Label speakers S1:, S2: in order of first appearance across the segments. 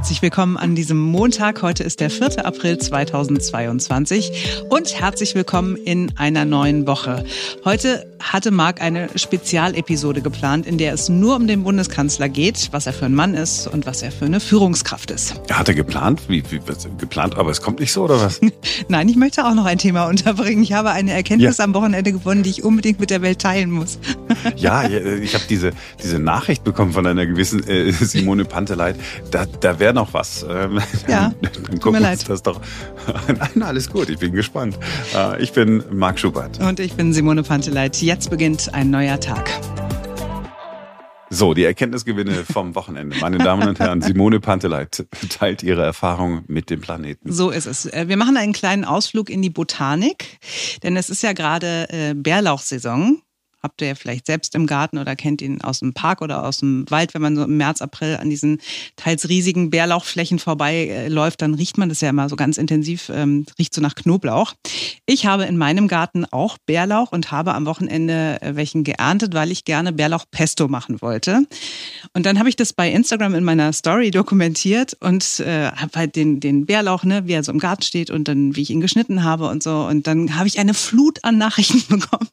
S1: herzlich willkommen an diesem Montag. Heute ist der 4. April 2022 und herzlich willkommen in einer neuen Woche. Heute hatte Marc eine Spezialepisode geplant, in der es nur um den Bundeskanzler geht, was er für ein Mann ist und was er für eine Führungskraft ist.
S2: Er hatte geplant? Wie, wie geplant, aber es kommt nicht so oder was?
S1: Nein, ich möchte auch noch ein Thema unterbringen. Ich habe eine Erkenntnis ja. am Wochenende gewonnen, die ich unbedingt mit der Welt teilen muss.
S2: ja, ich habe diese, diese Nachricht bekommen von einer gewissen äh, Simone Panteleit. Da, da wäre noch was. Ähm,
S1: ja,
S2: dann gucken wir uns das doch. Nein, alles gut, ich bin gespannt. Äh, ich bin Marc Schubert.
S1: Und ich bin Simone Panteleit. Jetzt beginnt ein neuer Tag.
S2: So, die Erkenntnisgewinne vom Wochenende. Meine Damen und Herren, Simone Panteleit teilt ihre Erfahrung mit dem Planeten.
S1: So ist es. Äh, wir machen einen kleinen Ausflug in die Botanik, denn es ist ja gerade äh, Bärlauchsaison habt ihr ja vielleicht selbst im Garten oder kennt ihn aus dem Park oder aus dem Wald. Wenn man so im März, April an diesen teils riesigen Bärlauchflächen vorbeiläuft, dann riecht man das ja immer so ganz intensiv, ähm, riecht so nach Knoblauch. Ich habe in meinem Garten auch Bärlauch und habe am Wochenende äh, welchen geerntet, weil ich gerne Bärlauchpesto machen wollte. Und dann habe ich das bei Instagram in meiner Story dokumentiert und äh, habe halt den, den Bärlauch, ne, wie er so im Garten steht und dann, wie ich ihn geschnitten habe und so. Und dann habe ich eine Flut an Nachrichten bekommen.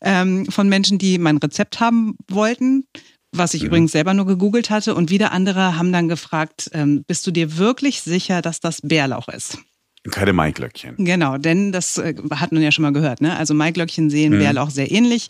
S1: Ähm, von Menschen, die mein Rezept haben wollten, was ich mhm. übrigens selber nur gegoogelt hatte. Und wieder andere haben dann gefragt, ähm, bist du dir wirklich sicher, dass das Bärlauch ist?
S2: Keine Maiglöckchen.
S1: Genau, denn das äh, hat man ja schon mal gehört. Ne? Also Maiglöckchen sehen mhm. Bärlauch sehr ähnlich,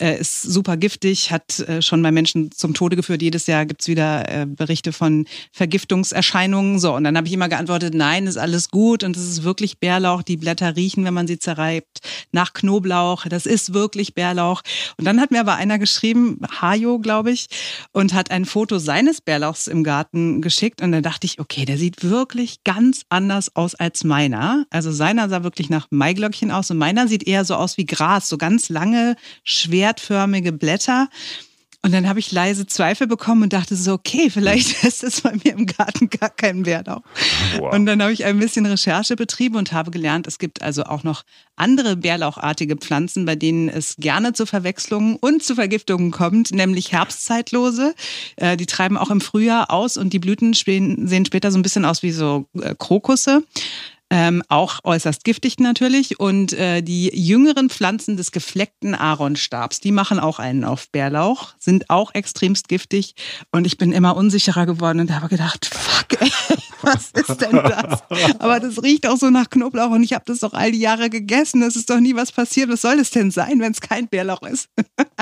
S1: äh, ist super giftig, hat äh, schon bei Menschen zum Tode geführt. Jedes Jahr gibt's wieder äh, Berichte von Vergiftungserscheinungen. So, und dann habe ich immer geantwortet, nein, ist alles gut und es ist wirklich Bärlauch. Die Blätter riechen, wenn man sie zerreibt, nach Knoblauch. Das ist wirklich Bärlauch. Und dann hat mir aber einer geschrieben, Hajo, glaube ich, und hat ein Foto seines Bärlauchs im Garten geschickt. Und dann dachte ich, okay, der sieht wirklich ganz anders aus als mein meiner. Also seiner sah wirklich nach Maiglöckchen aus und meiner sieht eher so aus wie Gras, so ganz lange, schwertförmige Blätter. Und dann habe ich leise Zweifel bekommen und dachte so, okay, vielleicht ist es bei mir im Garten gar kein Bärlauch. Wow. Und dann habe ich ein bisschen Recherche betrieben und habe gelernt, es gibt also auch noch andere bärlauchartige Pflanzen, bei denen es gerne zu Verwechslungen und zu Vergiftungen kommt, nämlich Herbstzeitlose. Äh, die treiben auch im Frühjahr aus und die Blüten sehen später so ein bisschen aus wie so äh, Krokusse ähm, auch äußerst giftig natürlich. Und äh, die jüngeren Pflanzen des gefleckten Aaronstabs, die machen auch einen auf Bärlauch, sind auch extremst giftig. Und ich bin immer unsicherer geworden und habe gedacht, fuck, ey, was ist denn das? Aber das riecht auch so nach Knoblauch und ich habe das doch all die Jahre gegessen. Es ist doch nie was passiert. Was soll es denn sein, wenn es kein Bärlauch ist?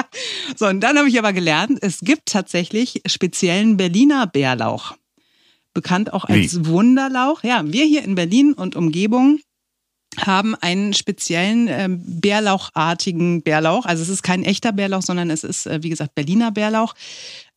S1: so, und dann habe ich aber gelernt, es gibt tatsächlich speziellen Berliner Bärlauch bekannt auch als Wie? Wunderlauch. Ja, wir hier in Berlin und Umgebung haben einen speziellen äh, Bärlauchartigen Bärlauch. Also es ist kein echter Bärlauch, sondern es ist, äh, wie gesagt, Berliner Bärlauch.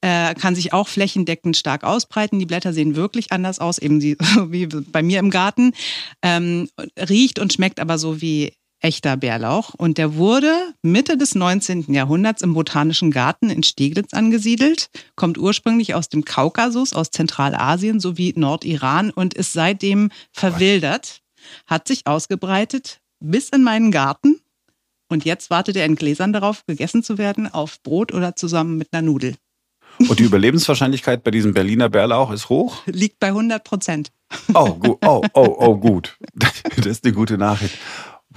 S1: Äh, kann sich auch flächendeckend stark ausbreiten. Die Blätter sehen wirklich anders aus, eben die, wie bei mir im Garten. Ähm, riecht und schmeckt aber so wie echter Bärlauch und der wurde Mitte des 19. Jahrhunderts im Botanischen Garten in Steglitz angesiedelt, kommt ursprünglich aus dem Kaukasus, aus Zentralasien sowie Nordiran und ist seitdem verwildert, hat sich ausgebreitet bis in meinen Garten und jetzt wartet er in Gläsern darauf, gegessen zu werden, auf Brot oder zusammen mit einer Nudel.
S2: Und die Überlebenswahrscheinlichkeit bei diesem Berliner Bärlauch ist hoch?
S1: Liegt bei 100 Prozent.
S2: Oh. Oh, oh, oh, gut. Das ist eine gute Nachricht.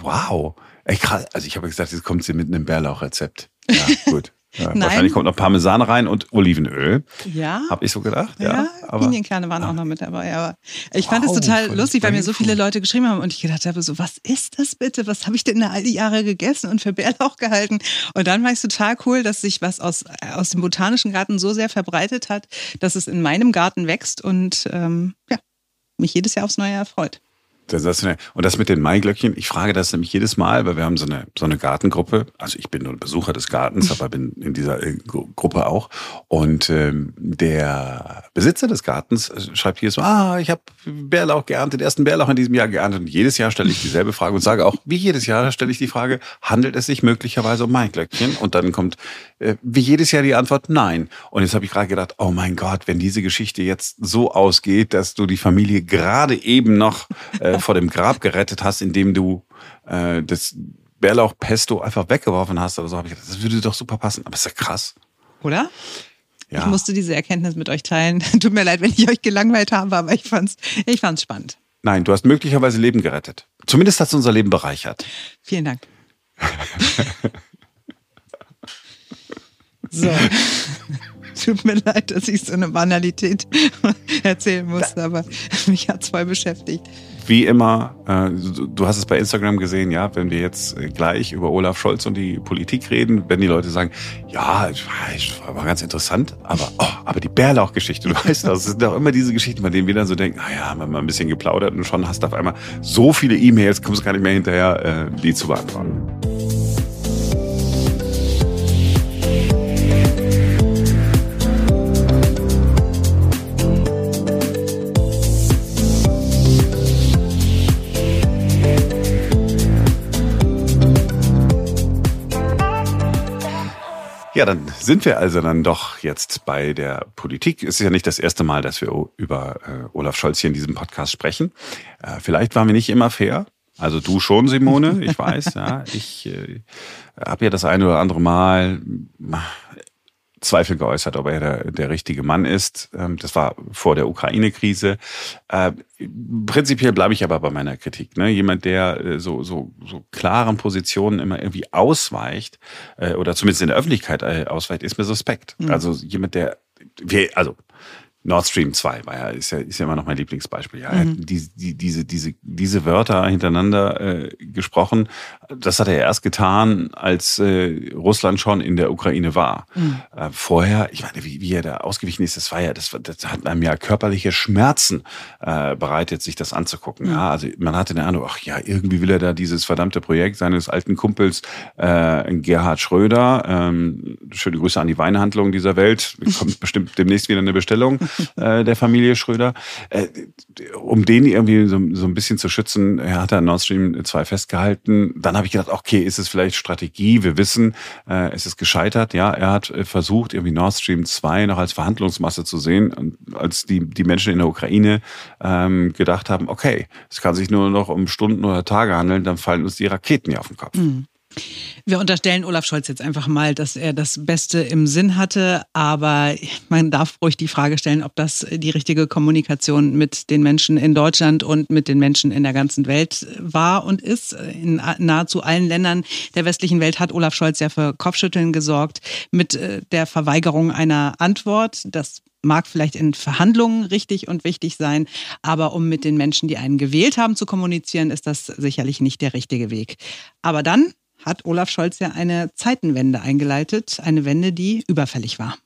S2: Wow. Ey, Also ich habe gesagt, jetzt kommt sie mit einem Bärlauchrezept. Ja, gut. Ja, wahrscheinlich kommt noch Parmesan rein und Olivenöl.
S1: Ja.
S2: Habe ich so gedacht. Ja,
S1: ja aber, Pinienkerne waren ah. auch noch mit dabei. Aber ich fand es wow, total lustig, weil mir so viele Leute geschrieben haben und ich gedacht habe, so, was ist das bitte? Was habe ich denn all die Jahre gegessen und für Bärlauch gehalten? Und dann war es total cool, dass sich was aus, aus dem Botanischen Garten so sehr verbreitet hat, dass es in meinem Garten wächst und ähm, ja, mich jedes Jahr aufs Neue erfreut.
S2: Sensationell. Und das mit den Maiglöckchen, ich frage das nämlich jedes Mal, weil wir haben so eine, so eine Gartengruppe. Also ich bin nur Besucher des Gartens, aber bin in dieser äh, Gruppe auch. Und ähm, der Besitzer des Gartens äh, schreibt hier so, ah, ich habe Bärlauch geerntet, ersten Bärlauch in diesem Jahr geerntet. Und jedes Jahr stelle ich dieselbe Frage und sage auch, wie jedes Jahr stelle ich die Frage, handelt es sich möglicherweise um Maiglöckchen? Und dann kommt äh, wie jedes Jahr die Antwort nein. Und jetzt habe ich gerade gedacht, oh mein Gott, wenn diese Geschichte jetzt so ausgeht, dass du die Familie gerade eben noch äh, vor dem Grab gerettet hast, indem du äh, das Bärlauchpesto einfach weggeworfen hast oder so, habe ich gedacht, das würde doch super passen. Aber ist ja krass.
S1: Oder? Ja. Ich musste diese Erkenntnis mit euch teilen. Tut mir leid, wenn ich euch gelangweilt habe, aber ich fand's, ich fand's spannend.
S2: Nein, du hast möglicherweise Leben gerettet. Zumindest hat es unser Leben bereichert.
S1: Vielen Dank. so. Tut mir leid, dass ich so eine Banalität erzählen musste, aber mich hat es voll beschäftigt.
S2: Wie immer, äh, du hast es bei Instagram gesehen, ja, wenn wir jetzt gleich über Olaf Scholz und die Politik reden, wenn die Leute sagen, ja, war ganz interessant, aber, oh, aber die Bärlauch-Geschichte, du weißt, das sind doch immer diese Geschichten, bei denen wir dann so denken, naja, ah haben wir mal ein bisschen geplaudert und schon hast du auf einmal so viele E-Mails, kommst gar nicht mehr hinterher, äh, die zu beantworten. Ja, dann sind wir also dann doch jetzt bei der Politik. Es ist ja nicht das erste Mal, dass wir über äh, Olaf Scholz hier in diesem Podcast sprechen. Äh, vielleicht waren wir nicht immer fair. Also du schon, Simone, ich weiß, ja. Ich äh, habe ja das eine oder andere Mal Zweifel geäußert, ob er der, der richtige Mann ist. Ähm, das war vor der Ukraine-Krise. Äh, prinzipiell bleibe ich aber bei meiner Kritik. Ne? Jemand, der äh, so, so, so klaren Positionen immer irgendwie ausweicht äh, oder zumindest in der Öffentlichkeit ausweicht, ist mir suspekt. Mhm. Also jemand, der, also Nord Stream 2 war ja, ist ja, ist ja immer noch mein Lieblingsbeispiel. Ja, mhm. die, die, diese, diese, diese Wörter hintereinander äh, gesprochen. Das hat er erst getan, als äh, Russland schon in der Ukraine war. Mhm. Äh, vorher, ich meine, wie, wie er da ausgewichen ist, das war ja, das, das hat einem ja körperliche Schmerzen äh, bereitet, sich das anzugucken. Mhm. Ja, also man hatte den Eindruck, ach ja, irgendwie will er da dieses verdammte Projekt seines alten Kumpels äh, Gerhard Schröder. Ähm, schöne Grüße an die Weinhandlung dieser Welt. Kommt bestimmt demnächst wieder eine Bestellung. äh, der Familie Schröder. Äh, um den irgendwie so, so ein bisschen zu schützen, er hat er Nord Stream 2 festgehalten. Dann habe ich gedacht, okay, ist es vielleicht Strategie? Wir wissen, äh, es ist gescheitert. Ja, er hat äh, versucht, irgendwie Nord Stream 2 noch als Verhandlungsmasse zu sehen. Und als die, die Menschen in der Ukraine ähm, gedacht haben, okay, es kann sich nur noch um Stunden oder Tage handeln, dann fallen uns die Raketen ja auf den Kopf. Mhm.
S1: Wir unterstellen Olaf Scholz jetzt einfach mal, dass er das Beste im Sinn hatte, aber man darf ruhig die Frage stellen, ob das die richtige Kommunikation mit den Menschen in Deutschland und mit den Menschen in der ganzen Welt war und ist. In nahezu allen Ländern der westlichen Welt hat Olaf Scholz ja für Kopfschütteln gesorgt mit äh, der Verweigerung einer Antwort. Das mag vielleicht in Verhandlungen richtig und wichtig sein, aber um mit den Menschen, die einen gewählt haben, zu kommunizieren, ist das sicherlich nicht der richtige Weg. Aber dann hat Olaf Scholz ja eine Zeitenwende eingeleitet, eine Wende, die überfällig war.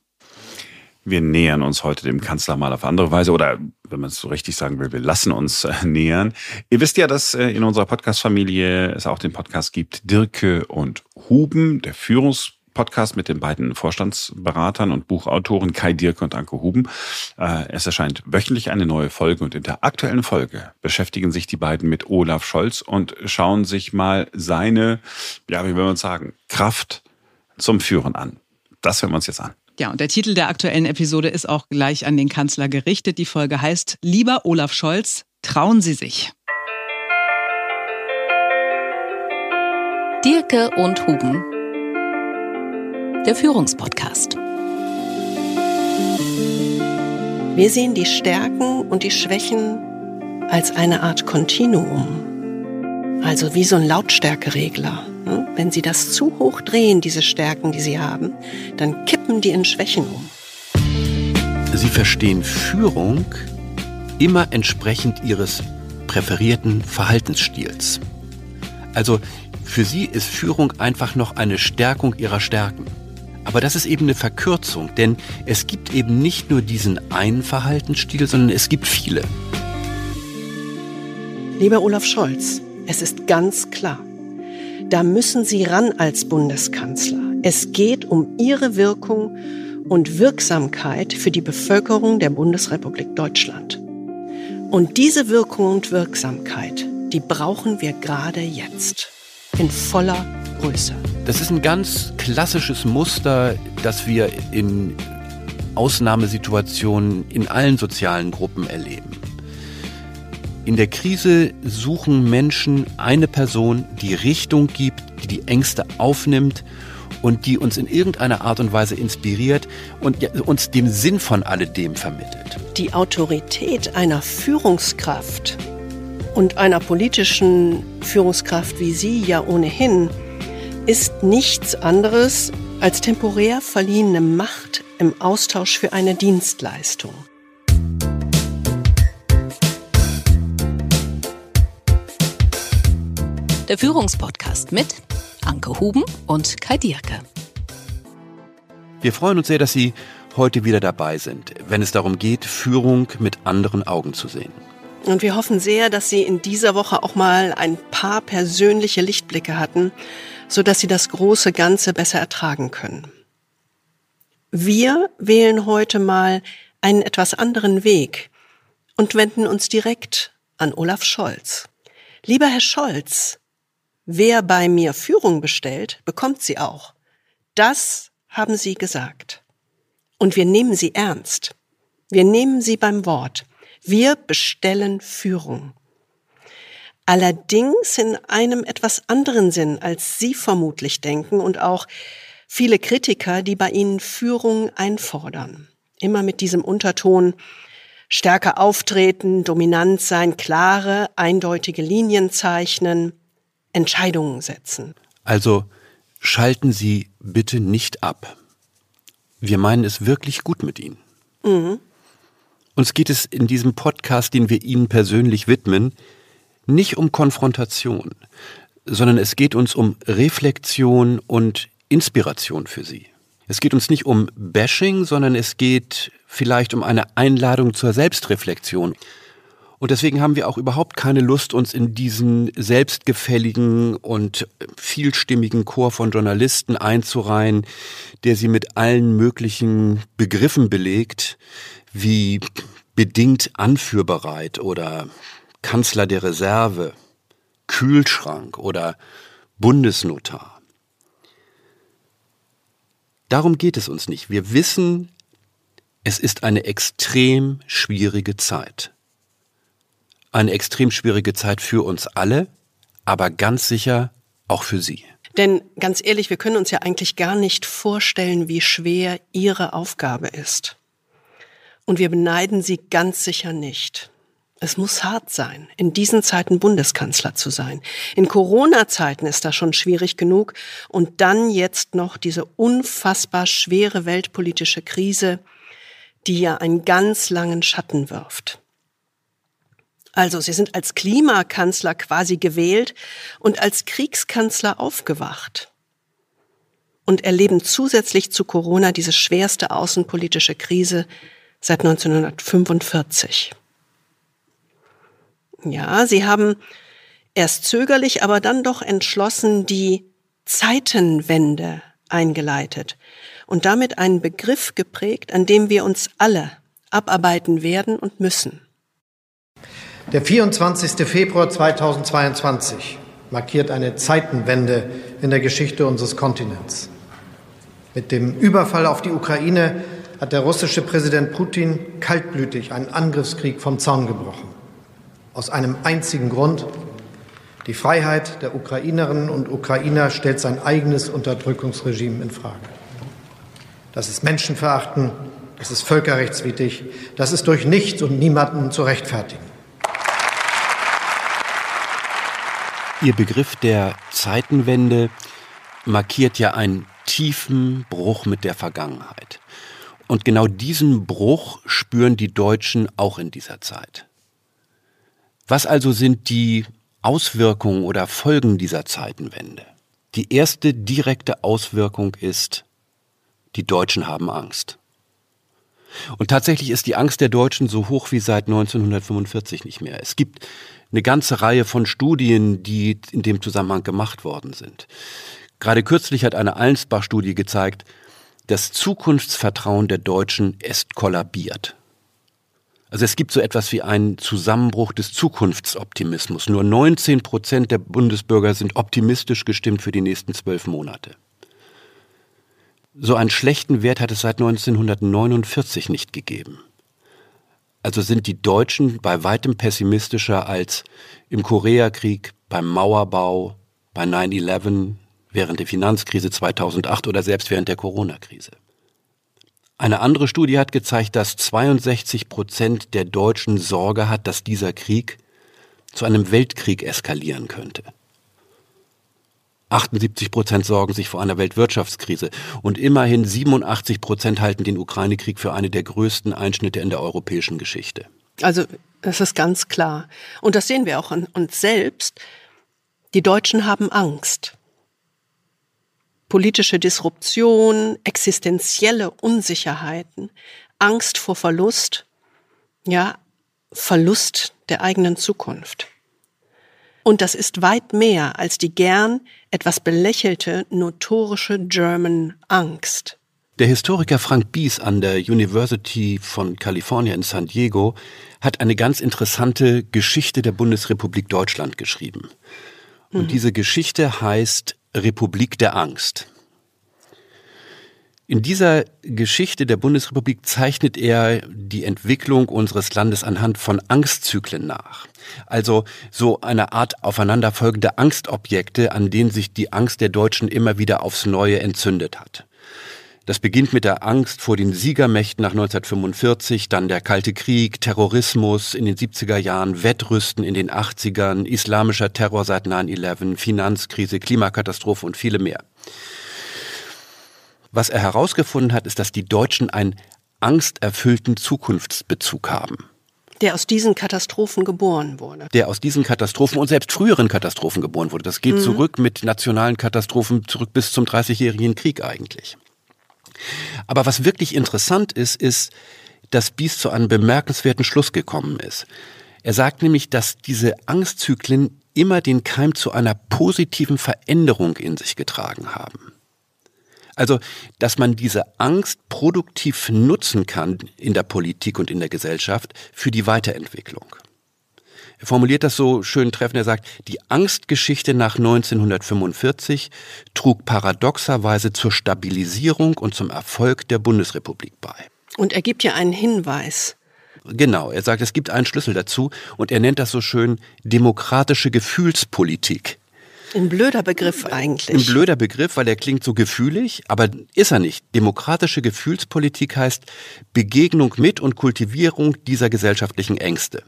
S2: Wir nähern uns heute dem Kanzler mal auf andere Weise oder wenn man es so richtig sagen will, wir lassen uns äh, nähern. Ihr wisst ja, dass äh, in unserer Podcast-Familie es auch den Podcast gibt Dirke und Huben, der Führungs Podcast mit den beiden Vorstandsberatern und Buchautoren Kai Dirk und Anke Huben. Äh, es erscheint wöchentlich eine neue Folge und in der aktuellen Folge beschäftigen sich die beiden mit Olaf Scholz und schauen sich mal seine, ja, wie will man sagen, Kraft zum Führen an. Das hören wir uns jetzt an.
S1: Ja, und der Titel der aktuellen Episode ist auch gleich an den Kanzler gerichtet. Die Folge heißt Lieber Olaf Scholz, trauen Sie sich.
S3: Dirke und Huben der Führungspodcast.
S4: Wir sehen die Stärken und die Schwächen als eine Art Kontinuum, also wie so ein Lautstärkeregler. Ne? Wenn Sie das zu hoch drehen, diese Stärken, die Sie haben, dann kippen die in Schwächen um.
S5: Sie verstehen Führung immer entsprechend Ihres präferierten Verhaltensstils. Also für Sie ist Führung einfach noch eine Stärkung Ihrer Stärken. Aber das ist eben eine Verkürzung, denn es gibt eben nicht nur diesen einen Verhaltensstil, sondern es gibt viele.
S4: Lieber Olaf Scholz, es ist ganz klar, da müssen Sie ran als Bundeskanzler. Es geht um Ihre Wirkung und Wirksamkeit für die Bevölkerung der Bundesrepublik Deutschland. Und diese Wirkung und Wirksamkeit, die brauchen wir gerade jetzt in voller Größe.
S5: Das ist ein ganz klassisches Muster, das wir in Ausnahmesituationen in allen sozialen Gruppen erleben. In der Krise suchen Menschen eine Person, die Richtung gibt, die die Ängste aufnimmt und die uns in irgendeiner Art und Weise inspiriert und uns den Sinn von alledem vermittelt.
S4: Die Autorität einer Führungskraft und einer politischen Führungskraft wie Sie ja ohnehin ist nichts anderes als temporär verliehene Macht im Austausch für eine Dienstleistung.
S3: Der Führungspodcast mit Anke Huben und Kai Dierke.
S5: Wir freuen uns sehr, dass Sie heute wieder dabei sind, wenn es darum geht, Führung mit anderen Augen zu sehen.
S4: Und wir hoffen sehr, dass Sie in dieser Woche auch mal ein paar persönliche Lichtblicke hatten, so dass Sie das große Ganze besser ertragen können. Wir wählen heute mal einen etwas anderen Weg und wenden uns direkt an Olaf Scholz. Lieber Herr Scholz, wer bei mir Führung bestellt, bekommt sie auch. Das haben Sie gesagt. Und wir nehmen Sie ernst. Wir nehmen Sie beim Wort. Wir bestellen Führung. Allerdings in einem etwas anderen Sinn, als Sie vermutlich denken und auch viele Kritiker, die bei Ihnen Führung einfordern. Immer mit diesem Unterton, stärker auftreten, dominant sein, klare, eindeutige Linien zeichnen, Entscheidungen setzen.
S5: Also schalten Sie bitte nicht ab. Wir meinen es wirklich gut mit Ihnen. Mhm. Uns geht es in diesem Podcast, den wir Ihnen persönlich widmen, nicht um Konfrontation, sondern es geht uns um Reflexion und Inspiration für Sie. Es geht uns nicht um Bashing, sondern es geht vielleicht um eine Einladung zur Selbstreflexion. Und deswegen haben wir auch überhaupt keine Lust, uns in diesen selbstgefälligen und vielstimmigen Chor von Journalisten einzureihen, der sie mit allen möglichen Begriffen belegt, wie bedingt anführbereit oder Kanzler der Reserve, Kühlschrank oder Bundesnotar. Darum geht es uns nicht. Wir wissen, es ist eine extrem schwierige Zeit. Eine extrem schwierige Zeit für uns alle, aber ganz sicher auch für Sie.
S4: Denn ganz ehrlich, wir können uns ja eigentlich gar nicht vorstellen, wie schwer Ihre Aufgabe ist. Und wir beneiden sie ganz sicher nicht. Es muss hart sein, in diesen Zeiten Bundeskanzler zu sein. In Corona-Zeiten ist das schon schwierig genug. Und dann jetzt noch diese unfassbar schwere weltpolitische Krise, die ja einen ganz langen Schatten wirft. Also, Sie sind als Klimakanzler quasi gewählt und als Kriegskanzler aufgewacht und erleben zusätzlich zu Corona diese schwerste außenpolitische Krise seit 1945. Ja, sie haben erst zögerlich, aber dann doch entschlossen die Zeitenwende eingeleitet und damit einen Begriff geprägt, an dem wir uns alle abarbeiten werden und müssen.
S6: Der 24. Februar 2022 markiert eine Zeitenwende in der Geschichte unseres Kontinents. Mit dem Überfall auf die Ukraine hat der russische Präsident Putin kaltblütig einen Angriffskrieg vom Zaun gebrochen. Aus einem einzigen Grund. Die Freiheit der Ukrainerinnen und Ukrainer stellt sein eigenes Unterdrückungsregime in Frage. Das ist Menschenverachten, das ist völkerrechtswidrig, das ist durch nichts und niemanden zu rechtfertigen.
S5: Ihr Begriff der Zeitenwende markiert ja einen tiefen Bruch mit der Vergangenheit. Und genau diesen Bruch spüren die Deutschen auch in dieser Zeit. Was also sind die Auswirkungen oder Folgen dieser Zeitenwende? Die erste direkte Auswirkung ist, die Deutschen haben Angst. Und tatsächlich ist die Angst der Deutschen so hoch wie seit 1945 nicht mehr. Es gibt eine ganze Reihe von Studien, die in dem Zusammenhang gemacht worden sind. Gerade kürzlich hat eine Allensbach-Studie gezeigt, das Zukunftsvertrauen der Deutschen ist kollabiert. Also es gibt so etwas wie einen Zusammenbruch des Zukunftsoptimismus. Nur 19 Prozent der Bundesbürger sind optimistisch gestimmt für die nächsten zwölf Monate. So einen schlechten Wert hat es seit 1949 nicht gegeben. Also sind die Deutschen bei weitem pessimistischer als im Koreakrieg, beim Mauerbau, bei 9-11, während der Finanzkrise 2008 oder selbst während der Corona-Krise. Eine andere Studie hat gezeigt, dass 62 Prozent der Deutschen Sorge hat, dass dieser Krieg zu einem Weltkrieg eskalieren könnte. 78 Prozent sorgen sich vor einer Weltwirtschaftskrise und immerhin 87 Prozent halten den Ukraine-Krieg für eine der größten Einschnitte in der europäischen Geschichte.
S4: Also das ist ganz klar. Und das sehen wir auch an uns selbst. Die Deutschen haben Angst. Politische Disruption, existenzielle Unsicherheiten, Angst vor Verlust, ja, Verlust der eigenen Zukunft. Und das ist weit mehr als die gern etwas belächelte notorische German Angst.
S5: Der Historiker Frank Bies an der University von California in San Diego hat eine ganz interessante Geschichte der Bundesrepublik Deutschland geschrieben. Und mhm. diese Geschichte heißt Republik der Angst. In dieser Geschichte der Bundesrepublik zeichnet er die Entwicklung unseres Landes anhand von Angstzyklen nach. Also so eine Art aufeinanderfolgende Angstobjekte, an denen sich die Angst der Deutschen immer wieder aufs Neue entzündet hat. Das beginnt mit der Angst vor den Siegermächten nach 1945, dann der Kalte Krieg, Terrorismus in den 70er Jahren, Wettrüsten in den 80ern, islamischer Terror seit 9-11, Finanzkrise, Klimakatastrophe und viele mehr. Was er herausgefunden hat, ist, dass die Deutschen einen angsterfüllten Zukunftsbezug haben.
S4: Der aus diesen Katastrophen geboren wurde.
S5: Der aus diesen Katastrophen und selbst früheren Katastrophen geboren wurde. Das geht mhm. zurück mit nationalen Katastrophen zurück bis zum Dreißigjährigen Krieg eigentlich. Aber was wirklich interessant ist, ist, dass Bies zu einem bemerkenswerten Schluss gekommen ist. Er sagt nämlich, dass diese Angstzyklen immer den Keim zu einer positiven Veränderung in sich getragen haben. Also, dass man diese Angst produktiv nutzen kann in der Politik und in der Gesellschaft für die Weiterentwicklung. Er formuliert das so schön treffend. Er sagt, die Angstgeschichte nach 1945 trug paradoxerweise zur Stabilisierung und zum Erfolg der Bundesrepublik bei.
S4: Und er gibt ja einen Hinweis.
S5: Genau, er sagt, es gibt einen Schlüssel dazu und er nennt das so schön demokratische Gefühlspolitik.
S4: Ein blöder Begriff eigentlich.
S5: Ein blöder Begriff, weil er klingt so gefühlig, aber ist er nicht. Demokratische Gefühlspolitik heißt Begegnung mit und Kultivierung dieser gesellschaftlichen Ängste.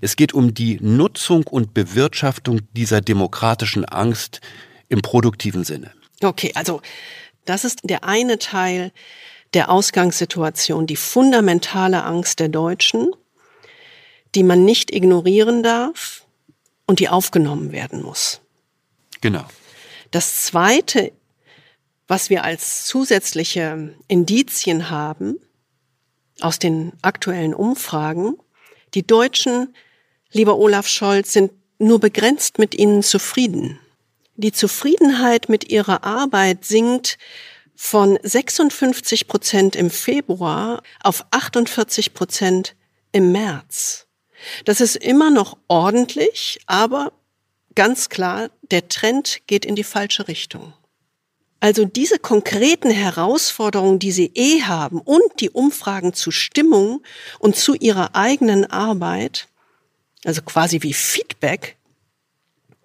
S5: Es geht um die Nutzung und Bewirtschaftung dieser demokratischen Angst im produktiven Sinne.
S4: Okay, also das ist der eine Teil der Ausgangssituation, die fundamentale Angst der Deutschen, die man nicht ignorieren darf und die aufgenommen werden muss.
S5: Genau.
S4: Das Zweite, was wir als zusätzliche Indizien haben aus den aktuellen Umfragen, die Deutschen, lieber Olaf Scholz, sind nur begrenzt mit ihnen zufrieden. Die Zufriedenheit mit ihrer Arbeit sinkt von 56 Prozent im Februar auf 48 Prozent im März. Das ist immer noch ordentlich, aber ganz klar, der Trend geht in die falsche Richtung. Also diese konkreten Herausforderungen, die Sie eh haben und die Umfragen zu Stimmung und zu Ihrer eigenen Arbeit, also quasi wie Feedback,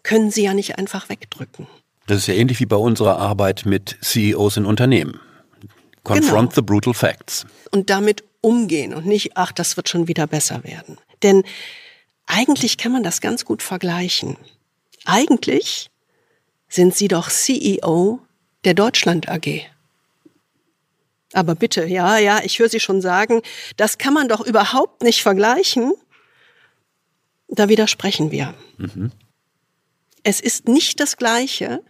S4: können Sie ja nicht einfach wegdrücken.
S5: Das ist ja ähnlich wie bei unserer Arbeit mit CEOs in Unternehmen. Confront genau. the brutal facts.
S4: Und damit umgehen und nicht, ach, das wird schon wieder besser werden. Denn eigentlich kann man das ganz gut vergleichen. Eigentlich sind Sie doch CEO der Deutschland AG. Aber bitte, ja, ja, ich höre Sie schon sagen, das kann man doch überhaupt nicht vergleichen. Da widersprechen wir. Mhm. Es ist nicht das Gleiche,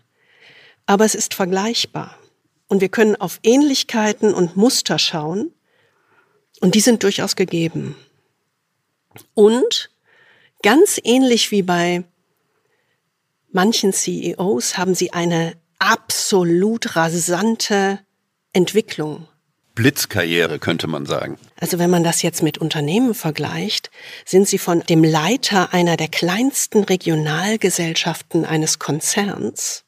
S4: aber es ist vergleichbar. Und wir können auf Ähnlichkeiten und Muster schauen. Und die sind durchaus gegeben. Und ganz ähnlich wie bei manchen CEOs haben sie eine absolut rasante Entwicklung.
S5: Blitzkarriere könnte man sagen.
S4: Also wenn man das jetzt mit Unternehmen vergleicht, sind sie von dem Leiter einer der kleinsten Regionalgesellschaften eines Konzerns.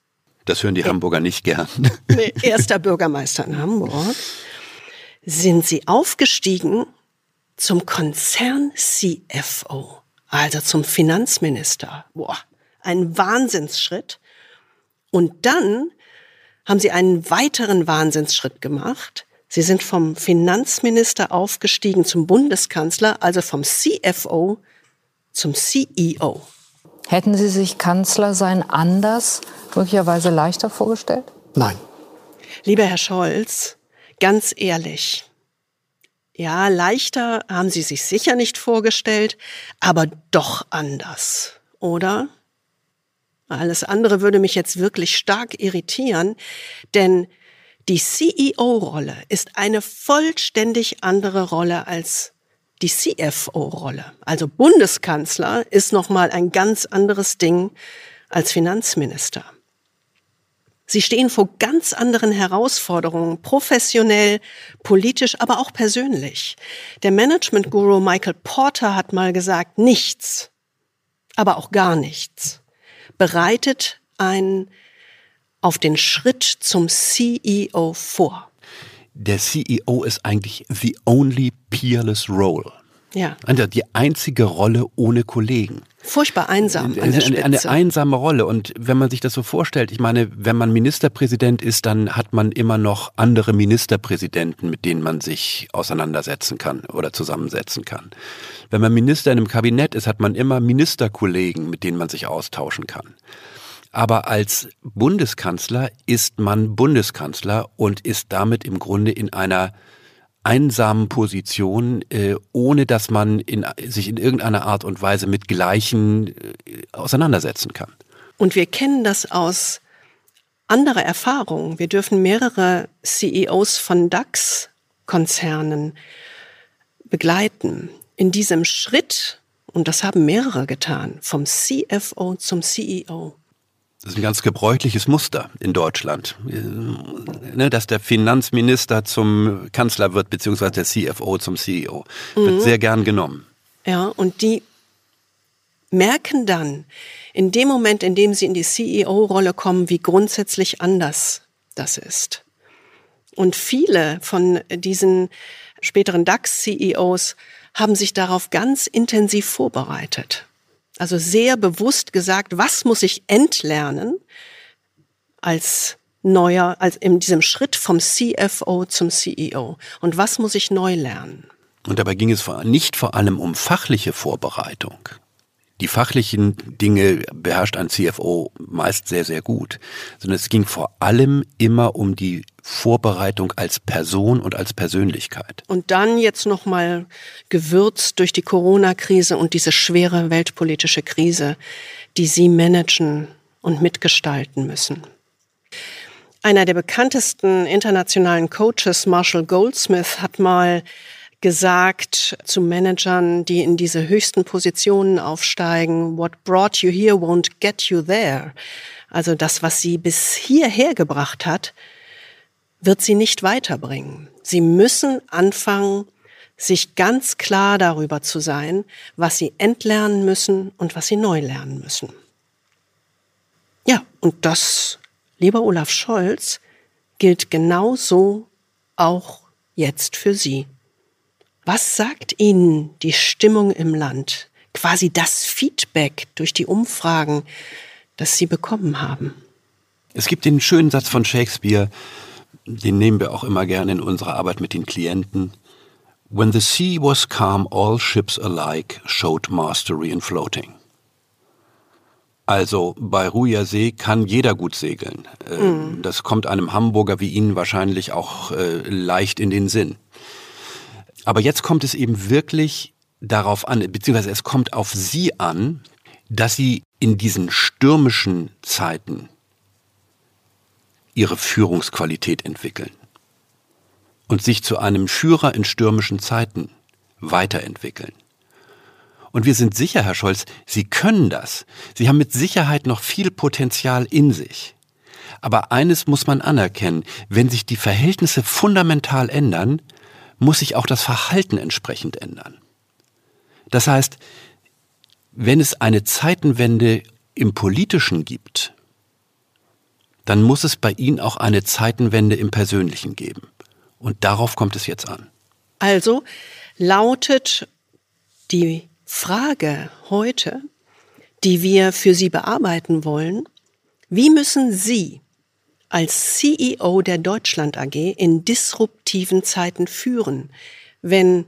S5: Das hören die ja. Hamburger nicht gern.
S4: Nee, erster Bürgermeister in Hamburg. Sind sie aufgestiegen zum Konzern-CFO, also zum Finanzminister. Boah, ein Wahnsinnsschritt. Und dann haben Sie einen weiteren Wahnsinnsschritt gemacht. Sie sind vom Finanzminister aufgestiegen zum Bundeskanzler, also vom CFO zum CEO.
S7: Hätten Sie sich Kanzler sein anders, möglicherweise leichter vorgestellt?
S6: Nein.
S4: Lieber Herr Scholz, ganz ehrlich. Ja, leichter haben Sie sich sicher nicht vorgestellt, aber doch anders, oder? Alles andere würde mich jetzt wirklich stark irritieren, denn die CEO-Rolle ist eine vollständig andere Rolle als die CFO-Rolle. Also Bundeskanzler ist nochmal ein ganz anderes Ding als Finanzminister. Sie stehen vor ganz anderen Herausforderungen, professionell, politisch, aber auch persönlich. Der Management-Guru Michael Porter hat mal gesagt, nichts, aber auch gar nichts bereitet einen auf den Schritt zum CEO vor.
S5: Der CEO ist eigentlich the only peerless role.
S4: Ja.
S5: Die einzige Rolle ohne Kollegen.
S4: Furchtbar einsam. An
S5: eine, eine, eine einsame Rolle. Und wenn man sich das so vorstellt, ich meine, wenn man Ministerpräsident ist, dann hat man immer noch andere Ministerpräsidenten, mit denen man sich auseinandersetzen kann oder zusammensetzen kann. Wenn man Minister in einem Kabinett ist, hat man immer Ministerkollegen, mit denen man sich austauschen kann. Aber als Bundeskanzler ist man Bundeskanzler und ist damit im Grunde in einer einsamen Position, äh, ohne dass man in, sich in irgendeiner Art und Weise mit Gleichen äh, auseinandersetzen kann.
S4: Und wir kennen das aus anderer Erfahrung. Wir dürfen mehrere CEOs von DAX-Konzernen begleiten. In diesem Schritt, und das haben mehrere getan, vom CFO zum CEO,
S5: das ist ein ganz gebräuchliches Muster in Deutschland, äh, ne, dass der Finanzminister zum Kanzler wird, beziehungsweise der CFO zum CEO. Wird mhm. sehr gern genommen.
S4: Ja, und die merken dann in dem Moment, in dem sie in die CEO-Rolle kommen, wie grundsätzlich anders das ist. Und viele von diesen späteren DAX-CEOs haben sich darauf ganz intensiv vorbereitet. Also sehr bewusst gesagt, was muss ich entlernen als neuer, als in diesem Schritt vom CFO zum CEO und was muss ich neu lernen?
S5: Und dabei ging es nicht vor allem um fachliche Vorbereitung. Die fachlichen Dinge beherrscht ein CFO meist sehr, sehr gut, sondern es ging vor allem immer um die Vorbereitung als Person und als Persönlichkeit.
S4: Und dann jetzt nochmal gewürzt durch die Corona-Krise und diese schwere weltpolitische Krise, die Sie managen und mitgestalten müssen. Einer der bekanntesten internationalen Coaches, Marshall Goldsmith, hat mal gesagt zu Managern, die in diese höchsten Positionen aufsteigen, what brought you here won't get you there. Also das, was sie bis hierher gebracht hat, wird sie nicht weiterbringen. Sie müssen anfangen, sich ganz klar darüber zu sein, was sie entlernen müssen und was sie neu lernen müssen. Ja, und das, lieber Olaf Scholz, gilt genauso auch jetzt für Sie. Was sagt Ihnen die Stimmung im Land? Quasi das Feedback durch die Umfragen, das Sie bekommen haben.
S5: Es gibt den schönen Satz von Shakespeare, den nehmen wir auch immer gerne in unserer Arbeit mit den Klienten. When the sea was calm, all ships alike showed mastery in floating. Also bei ruhiger See kann jeder gut segeln. Mm. Das kommt einem Hamburger wie Ihnen wahrscheinlich auch äh, leicht in den Sinn. Aber jetzt kommt es eben wirklich darauf an, beziehungsweise es kommt auf Sie an, dass Sie in diesen stürmischen Zeiten ihre Führungsqualität entwickeln und sich zu einem Führer in stürmischen Zeiten weiterentwickeln. Und wir sind sicher, Herr Scholz, Sie können das. Sie haben mit Sicherheit noch viel Potenzial in sich. Aber eines muss man anerkennen, wenn sich die Verhältnisse fundamental ändern, muss sich auch das Verhalten entsprechend ändern. Das heißt, wenn es eine Zeitenwende im Politischen gibt, dann muss es bei Ihnen auch eine Zeitenwende im Persönlichen geben. Und darauf kommt es jetzt an.
S4: Also lautet die Frage heute, die wir für Sie bearbeiten wollen, wie müssen Sie als CEO der Deutschland AG in disruptiven Zeiten führen, wenn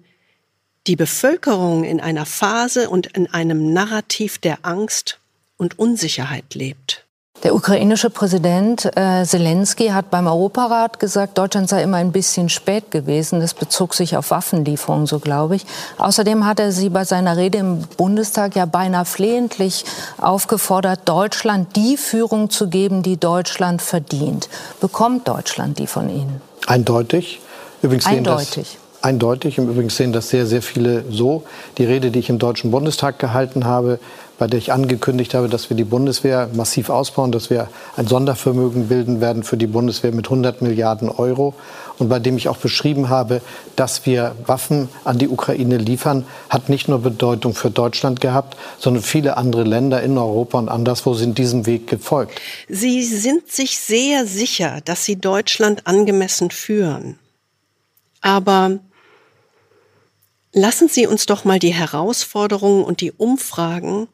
S4: die Bevölkerung in einer Phase und in einem Narrativ der Angst und Unsicherheit lebt?
S7: Der ukrainische Präsident äh, Zelensky hat beim Europarat gesagt, Deutschland sei immer ein bisschen spät gewesen. Das bezog sich auf Waffenlieferungen, so glaube ich. Außerdem hat er sie bei seiner Rede im Bundestag ja beinahe flehentlich aufgefordert, Deutschland die Führung zu geben, die Deutschland verdient. Bekommt Deutschland die von Ihnen?
S6: Eindeutig.
S7: Übrigens Eindeutig
S6: eindeutig. Im Übrigen sehen das sehr, sehr viele so. Die Rede, die ich im Deutschen Bundestag gehalten habe, bei der ich angekündigt habe, dass wir die Bundeswehr massiv ausbauen, dass wir ein Sondervermögen bilden werden für die Bundeswehr mit 100 Milliarden Euro und bei dem ich auch beschrieben habe, dass wir Waffen an die Ukraine liefern, hat nicht nur Bedeutung für Deutschland gehabt, sondern viele andere Länder in Europa und anderswo sind diesem Weg gefolgt.
S4: Sie sind sich sehr sicher, dass Sie Deutschland angemessen führen. Aber lassen Sie uns doch mal die Herausforderungen und die Umfragen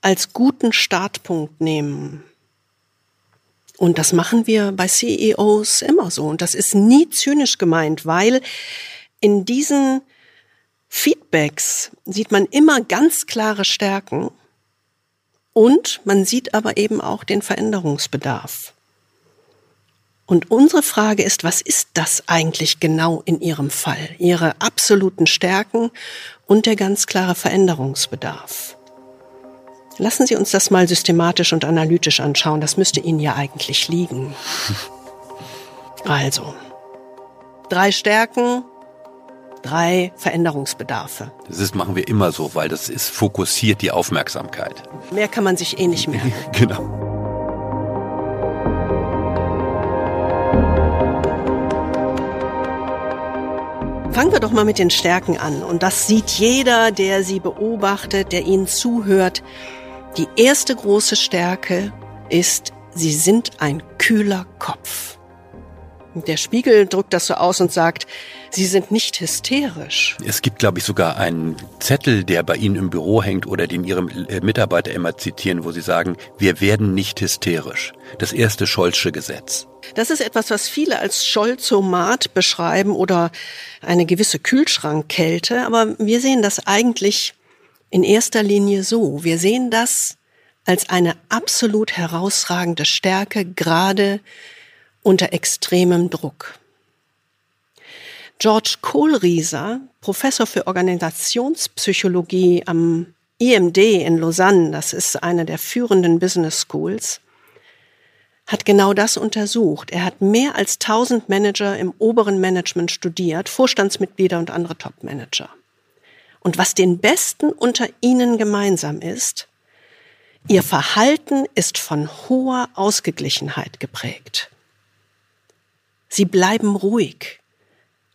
S4: als guten Startpunkt nehmen. Und das machen wir bei CEOs immer so. Und das ist nie zynisch gemeint, weil in diesen Feedbacks sieht man immer ganz klare Stärken und man sieht aber eben auch den Veränderungsbedarf. Und unsere Frage ist, was ist das eigentlich genau in Ihrem Fall? Ihre absoluten Stärken und der ganz klare Veränderungsbedarf. Lassen Sie uns das mal systematisch und analytisch anschauen. Das müsste Ihnen ja eigentlich liegen. Also, drei Stärken, drei Veränderungsbedarfe.
S5: Das ist, machen wir immer so, weil das ist fokussiert die Aufmerksamkeit.
S4: Mehr kann man sich eh nicht merken.
S5: genau.
S4: Fangen wir doch mal mit den Stärken an. Und das sieht jeder, der sie beobachtet, der ihnen zuhört. Die erste große Stärke ist, sie sind ein kühler Kopf. Der Spiegel drückt das so aus und sagt, Sie sind nicht hysterisch.
S5: Es gibt, glaube ich, sogar einen Zettel, der bei Ihnen im Büro hängt oder den Ihre äh, Mitarbeiter immer zitieren, wo Sie sagen, wir werden nicht hysterisch. Das erste Scholzsche Gesetz.
S4: Das ist etwas, was viele als Scholzomat beschreiben oder eine gewisse Kühlschrankkälte. Aber wir sehen das eigentlich in erster Linie so. Wir sehen das als eine absolut herausragende Stärke, gerade unter extremem Druck. George Kohlrieser, Professor für Organisationspsychologie am IMD in Lausanne, das ist eine der führenden Business Schools, hat genau das untersucht. Er hat mehr als 1000 Manager im oberen Management studiert, Vorstandsmitglieder und andere Top-Manager. Und was den Besten unter ihnen gemeinsam ist, ihr Verhalten ist von hoher Ausgeglichenheit geprägt. Sie bleiben ruhig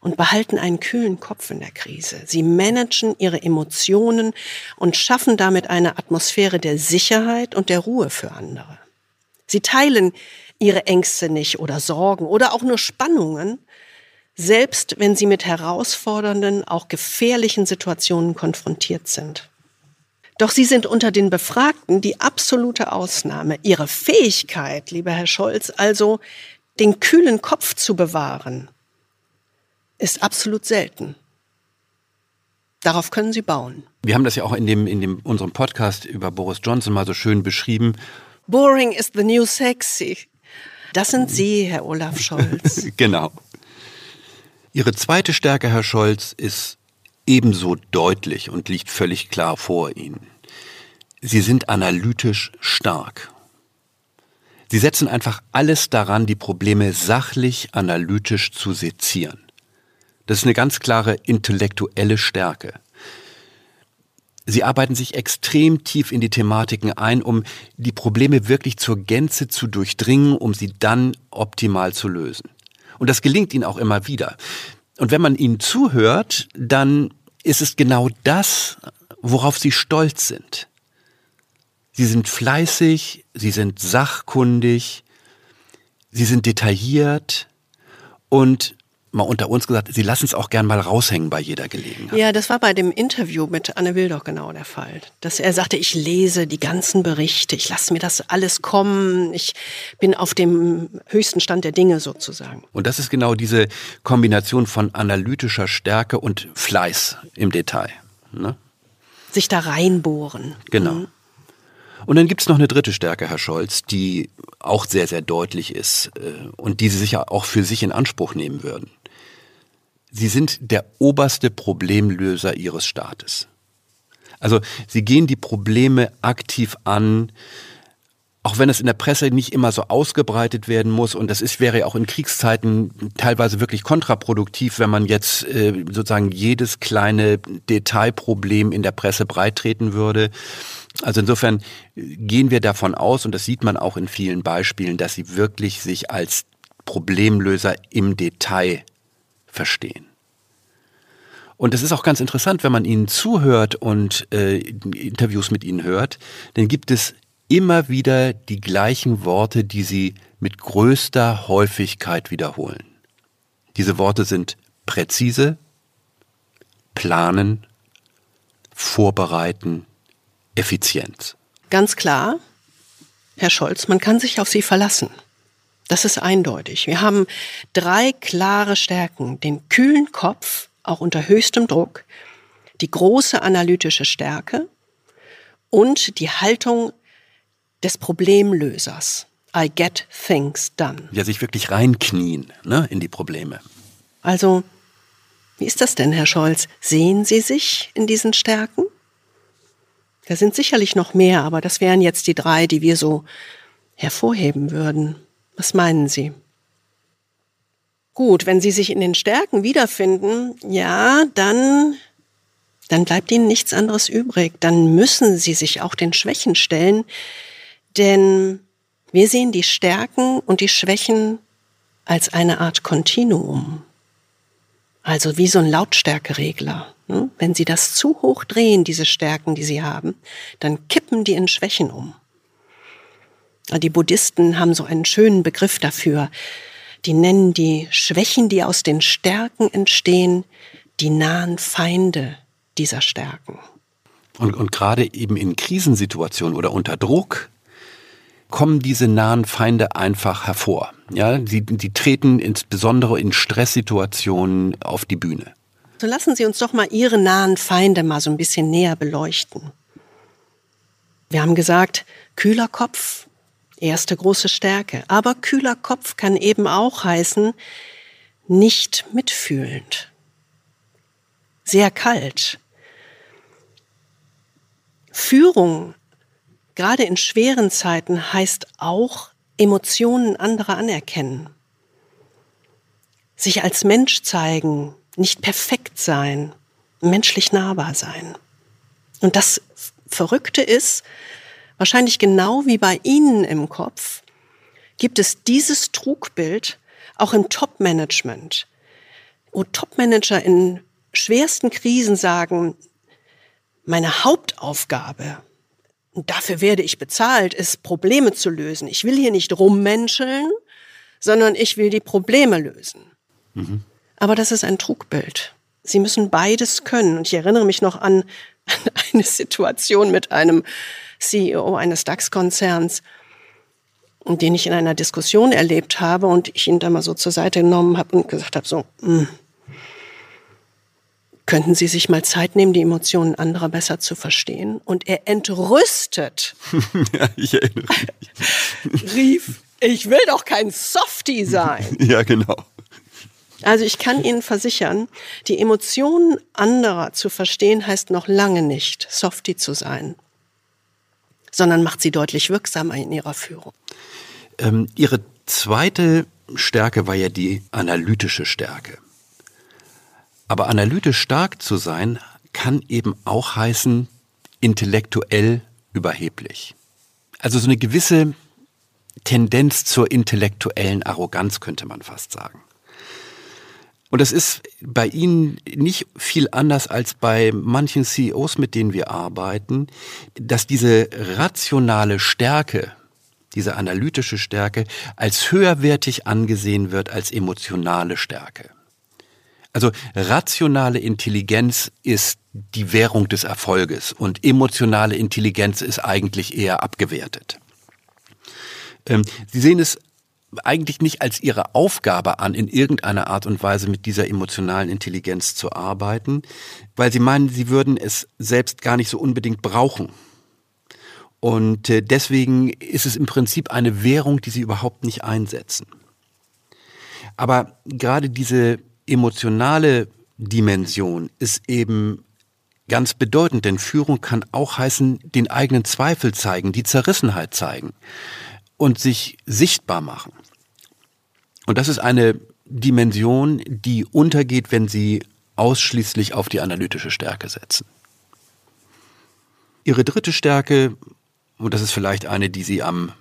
S4: und behalten einen kühlen Kopf in der Krise. Sie managen ihre Emotionen und schaffen damit eine Atmosphäre der Sicherheit und der Ruhe für andere. Sie teilen ihre Ängste nicht oder Sorgen oder auch nur Spannungen, selbst wenn sie mit herausfordernden, auch gefährlichen Situationen konfrontiert sind. Doch sie sind unter den Befragten die absolute Ausnahme. Ihre Fähigkeit, lieber Herr Scholz, also den kühlen Kopf zu bewahren, ist absolut selten. Darauf können Sie bauen.
S5: Wir haben das ja auch in dem, in dem, unserem Podcast über Boris Johnson mal so schön beschrieben.
S4: Boring is the new sexy. Das sind Sie, Herr Olaf Scholz.
S5: genau. Ihre zweite Stärke, Herr Scholz, ist ebenso deutlich und liegt völlig klar vor Ihnen. Sie sind analytisch stark. Sie setzen einfach alles daran, die Probleme sachlich, analytisch zu sezieren. Das ist eine ganz klare intellektuelle Stärke. Sie arbeiten sich extrem tief in die Thematiken ein, um die Probleme wirklich zur Gänze zu durchdringen, um sie dann optimal zu lösen. Und das gelingt ihnen auch immer wieder. Und wenn man ihnen zuhört, dann ist es genau das, worauf sie stolz sind. Sie sind fleißig, sie sind sachkundig, sie sind detailliert und mal unter uns gesagt, Sie lassen es auch gern mal raushängen bei jeder Gelegenheit.
S4: Ja, das war bei dem Interview mit Anne Will doch genau der Fall. Dass er sagte, ich lese die ganzen Berichte, ich lasse mir das alles kommen, ich bin auf dem höchsten Stand der Dinge sozusagen.
S5: Und das ist genau diese Kombination von analytischer Stärke und Fleiß im Detail. Ne?
S4: Sich da reinbohren.
S5: Genau. Mhm. Und dann gibt's noch eine dritte Stärke, Herr Scholz, die auch sehr, sehr deutlich ist äh, und die Sie sicher auch für sich in Anspruch nehmen würden. Sie sind der oberste Problemlöser Ihres Staates. Also Sie gehen die Probleme aktiv an, auch wenn es in der Presse nicht immer so ausgebreitet werden muss und das ist wäre ja auch in Kriegszeiten teilweise wirklich kontraproduktiv, wenn man jetzt äh, sozusagen jedes kleine Detailproblem in der Presse breitreten würde. Also insofern gehen wir davon aus, und das sieht man auch in vielen Beispielen, dass sie wirklich sich als Problemlöser im Detail verstehen. Und das ist auch ganz interessant, wenn man ihnen zuhört und äh, Interviews mit ihnen hört, dann gibt es immer wieder die gleichen Worte, die sie mit größter Häufigkeit wiederholen. Diese Worte sind präzise, planen, vorbereiten, Effizienz.
S4: Ganz klar, Herr Scholz, man kann sich auf Sie verlassen. Das ist eindeutig. Wir haben drei klare Stärken. Den kühlen Kopf, auch unter höchstem Druck, die große analytische Stärke und die Haltung des Problemlösers. I get things done.
S5: Ja, sich wirklich reinknien ne, in die Probleme.
S4: Also, wie ist das denn, Herr Scholz? Sehen Sie sich in diesen Stärken? Da sind sicherlich noch mehr, aber das wären jetzt die drei, die wir so hervorheben würden. Was meinen Sie? Gut, wenn Sie sich in den Stärken wiederfinden, ja, dann, dann bleibt Ihnen nichts anderes übrig. Dann müssen Sie sich auch den Schwächen stellen, denn wir sehen die Stärken und die Schwächen als eine Art Kontinuum. Also wie so ein Lautstärkeregler. Ne? Wenn Sie das zu hoch drehen, diese Stärken, die Sie haben, dann kippen die in Schwächen um. Die Buddhisten haben so einen schönen Begriff dafür. Die nennen die Schwächen, die aus den Stärken entstehen, die nahen Feinde dieser Stärken.
S5: Und, und gerade eben in Krisensituationen oder unter Druck kommen diese nahen Feinde einfach hervor. Ja, die, die treten insbesondere in Stresssituationen auf die Bühne.
S4: So lassen Sie uns doch mal Ihre nahen Feinde mal so ein bisschen näher beleuchten. Wir haben gesagt, kühler Kopf, erste große Stärke. Aber kühler Kopf kann eben auch heißen, nicht mitfühlend. Sehr kalt. Führung gerade in schweren Zeiten heißt auch Emotionen anderer anerkennen. Sich als Mensch zeigen, nicht perfekt sein, menschlich nahbar sein. Und das Verrückte ist, wahrscheinlich genau wie bei Ihnen im Kopf, gibt es dieses Trugbild auch im Top-Management, wo Top-Manager in schwersten Krisen sagen, meine Hauptaufgabe und dafür werde ich bezahlt, ist Probleme zu lösen. Ich will hier nicht rummenscheln, sondern ich will die Probleme lösen. Mhm. Aber das ist ein Trugbild. Sie müssen beides können. Und ich erinnere mich noch an, an eine Situation mit einem CEO eines DAX-Konzerns, den ich in einer Diskussion erlebt habe und ich ihn da mal so zur Seite genommen habe und gesagt habe, so, mh, hm, Könnten Sie sich mal Zeit nehmen, die Emotionen anderer besser zu verstehen? Und er entrüstet. ja, ich erinnere mich. rief, ich will doch kein Softie sein.
S5: ja, genau.
S4: Also ich kann Ihnen versichern, die Emotionen anderer zu verstehen heißt noch lange nicht, Softie zu sein, sondern macht sie deutlich wirksamer in ihrer Führung.
S5: Ähm, ihre zweite Stärke war ja die analytische Stärke. Aber analytisch stark zu sein, kann eben auch heißen, intellektuell überheblich. Also so eine gewisse Tendenz zur intellektuellen Arroganz könnte man fast sagen. Und das ist bei Ihnen nicht viel anders als bei manchen CEOs, mit denen wir arbeiten, dass diese rationale Stärke, diese analytische Stärke als höherwertig angesehen wird als emotionale Stärke. Also rationale Intelligenz ist die Währung des Erfolges und emotionale Intelligenz ist eigentlich eher abgewertet. Ähm, Sie sehen es eigentlich nicht als ihre Aufgabe an, in irgendeiner Art und Weise mit dieser emotionalen Intelligenz zu arbeiten, weil sie meinen, sie würden es selbst gar nicht so unbedingt brauchen. Und äh, deswegen ist es im Prinzip eine Währung, die sie überhaupt nicht einsetzen. Aber gerade diese emotionale Dimension ist eben ganz bedeutend, denn Führung kann auch heißen, den eigenen Zweifel zeigen, die Zerrissenheit zeigen und sich sichtbar machen. Und das ist eine Dimension, die untergeht, wenn Sie ausschließlich auf die analytische Stärke setzen. Ihre dritte Stärke, und das ist vielleicht eine, die Sie am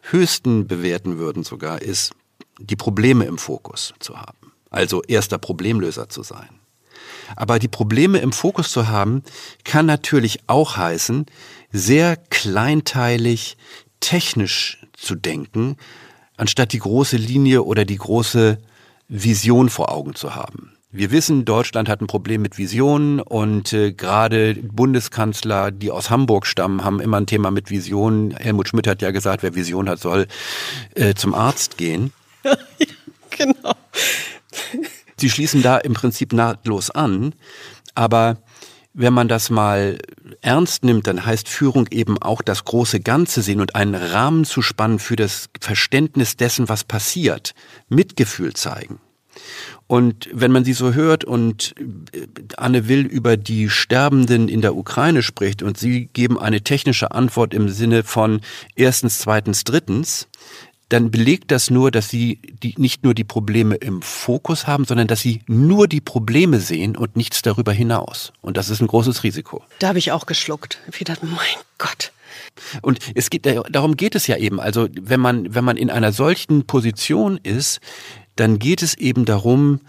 S5: höchsten bewerten würden sogar, ist, die Probleme im Fokus zu haben also erster Problemlöser zu sein. Aber die Probleme im Fokus zu haben, kann natürlich auch heißen, sehr kleinteilig, technisch zu denken, anstatt die große Linie oder die große Vision vor Augen zu haben. Wir wissen, Deutschland hat ein Problem mit Visionen und äh, gerade Bundeskanzler, die aus Hamburg stammen, haben immer ein Thema mit Visionen. Helmut Schmidt hat ja gesagt, wer Vision hat, soll äh, zum Arzt gehen. genau. Sie schließen da im Prinzip nahtlos an, aber wenn man das mal ernst nimmt, dann heißt Führung eben auch das große Ganze sehen und einen Rahmen zu spannen für das Verständnis dessen, was passiert, Mitgefühl zeigen. Und wenn man sie so hört und äh, Anne Will über die Sterbenden in der Ukraine spricht und sie geben eine technische Antwort im Sinne von erstens, zweitens, drittens, dann belegt das nur, dass sie die, nicht nur die Probleme im Fokus haben, sondern dass sie nur die Probleme sehen und nichts darüber hinaus. Und das ist ein großes Risiko.
S4: Da habe ich auch geschluckt. Ich dachte, mein Gott.
S5: Und es geht, darum geht es ja eben. Also wenn man, wenn man in einer solchen Position ist, dann geht es eben darum,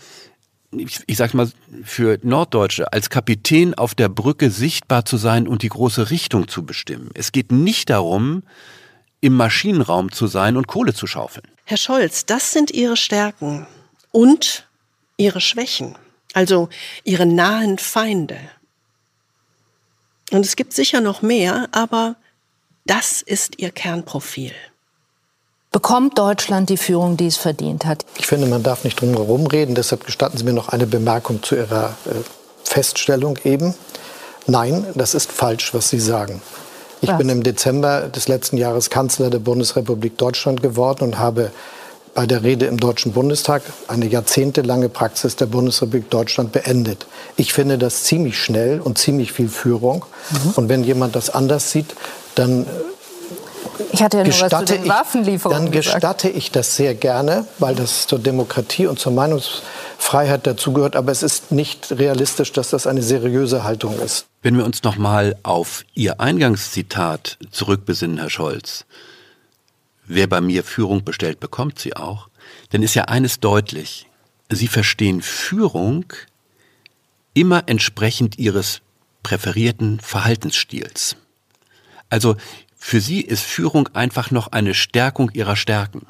S5: ich, ich sag mal für Norddeutsche, als Kapitän auf der Brücke sichtbar zu sein und die große Richtung zu bestimmen. Es geht nicht darum, im Maschinenraum zu sein und Kohle zu schaufeln.
S4: Herr Scholz, das sind Ihre Stärken und Ihre Schwächen, also Ihre nahen Feinde. Und es gibt sicher noch mehr, aber das ist Ihr Kernprofil.
S7: Bekommt Deutschland die Führung, die es verdient hat?
S6: Ich finde, man darf nicht drum herum reden. Deshalb gestatten Sie mir noch eine Bemerkung zu Ihrer äh, Feststellung eben. Nein, das ist falsch, was Sie sagen. Ich Was? bin im Dezember des letzten Jahres Kanzler der Bundesrepublik Deutschland geworden und habe bei der Rede im Deutschen Bundestag eine jahrzehntelange Praxis der Bundesrepublik Deutschland beendet. Ich finde das ziemlich schnell und ziemlich viel Führung. Mhm. Und wenn jemand das anders sieht, dann
S7: ich hatte ja nur was zu den Waffenlieferungen
S6: Dann gestatte gesagt. ich das sehr gerne, weil das zur Demokratie und zur Meinungsfreiheit dazugehört. Aber es ist nicht realistisch, dass das eine seriöse Haltung ist.
S5: Wenn wir uns noch mal auf Ihr Eingangszitat zurückbesinnen, Herr Scholz, wer bei mir Führung bestellt, bekommt sie auch, dann ist ja eines deutlich. Sie verstehen Führung immer entsprechend Ihres präferierten Verhaltensstils. Also für sie ist Führung einfach noch eine Stärkung ihrer Stärken.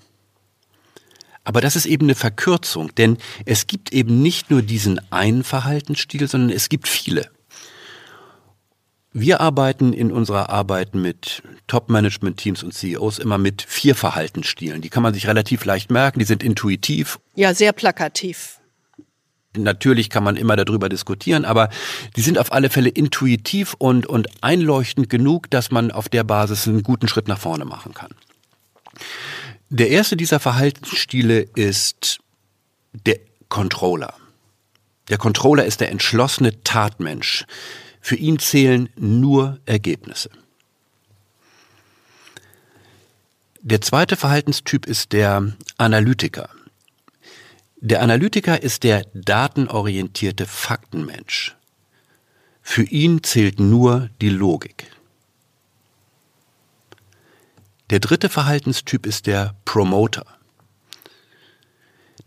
S5: Aber das ist eben eine Verkürzung, denn es gibt eben nicht nur diesen einen Verhaltensstil, sondern es gibt viele. Wir arbeiten in unserer Arbeit mit Top-Management-Teams und CEOs immer mit vier Verhaltensstilen. Die kann man sich relativ leicht merken, die sind intuitiv.
S4: Ja, sehr plakativ.
S5: Natürlich kann man immer darüber diskutieren, aber die sind auf alle Fälle intuitiv und, und einleuchtend genug, dass man auf der Basis einen guten Schritt nach vorne machen kann. Der erste dieser Verhaltensstile ist der Controller. Der Controller ist der entschlossene Tatmensch. Für ihn zählen nur Ergebnisse. Der zweite Verhaltenstyp ist der Analytiker. Der Analytiker ist der datenorientierte Faktenmensch. Für ihn zählt nur die Logik. Der dritte Verhaltenstyp ist der Promoter.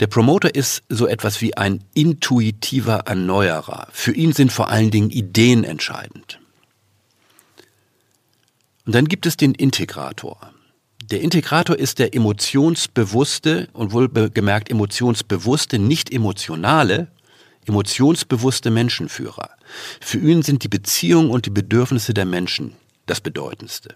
S5: Der Promoter ist so etwas wie ein intuitiver Erneuerer. Für ihn sind vor allen Dingen Ideen entscheidend. Und dann gibt es den Integrator. Der Integrator ist der emotionsbewusste und wohlgemerkt emotionsbewusste, nicht emotionale, emotionsbewusste Menschenführer. Für ihn sind die Beziehungen und die Bedürfnisse der Menschen das Bedeutendste.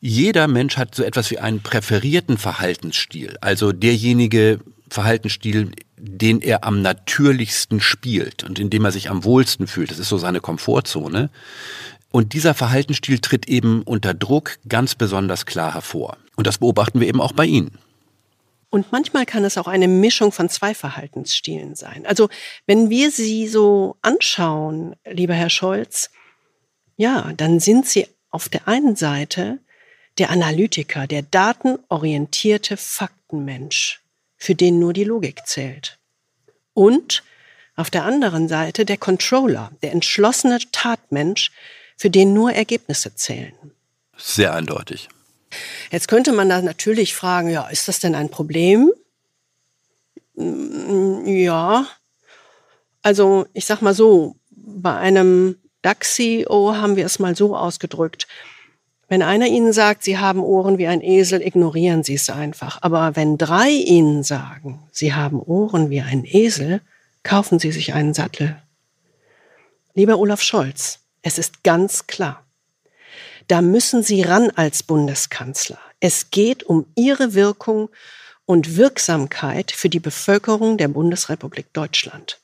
S5: Jeder Mensch hat so etwas wie einen präferierten Verhaltensstil, also derjenige Verhaltensstil, den er am natürlichsten spielt und in dem er sich am wohlsten fühlt. Das ist so seine Komfortzone. Und dieser Verhaltensstil tritt eben unter Druck ganz besonders klar hervor. Und das beobachten wir eben auch bei Ihnen.
S4: Und manchmal kann es auch eine Mischung von zwei Verhaltensstilen sein. Also wenn wir Sie so anschauen, lieber Herr Scholz, ja, dann sind Sie auf der einen Seite der Analytiker, der datenorientierte Faktenmensch, für den nur die Logik zählt. Und auf der anderen Seite der Controller, der entschlossene Tatmensch, für den nur Ergebnisse zählen.
S5: Sehr eindeutig.
S4: Jetzt könnte man da natürlich fragen, ja, ist das denn ein Problem? Mm, ja. Also, ich sag mal so, bei einem DAX-CEO haben wir es mal so ausgedrückt. Wenn einer Ihnen sagt, Sie haben Ohren wie ein Esel, ignorieren Sie es einfach. Aber wenn drei Ihnen sagen, Sie haben Ohren wie ein Esel, kaufen Sie sich einen Sattel. Lieber Olaf Scholz, es ist ganz klar. Da müssen Sie ran als Bundeskanzler. Es geht um Ihre Wirkung und Wirksamkeit für die Bevölkerung der Bundesrepublik Deutschland.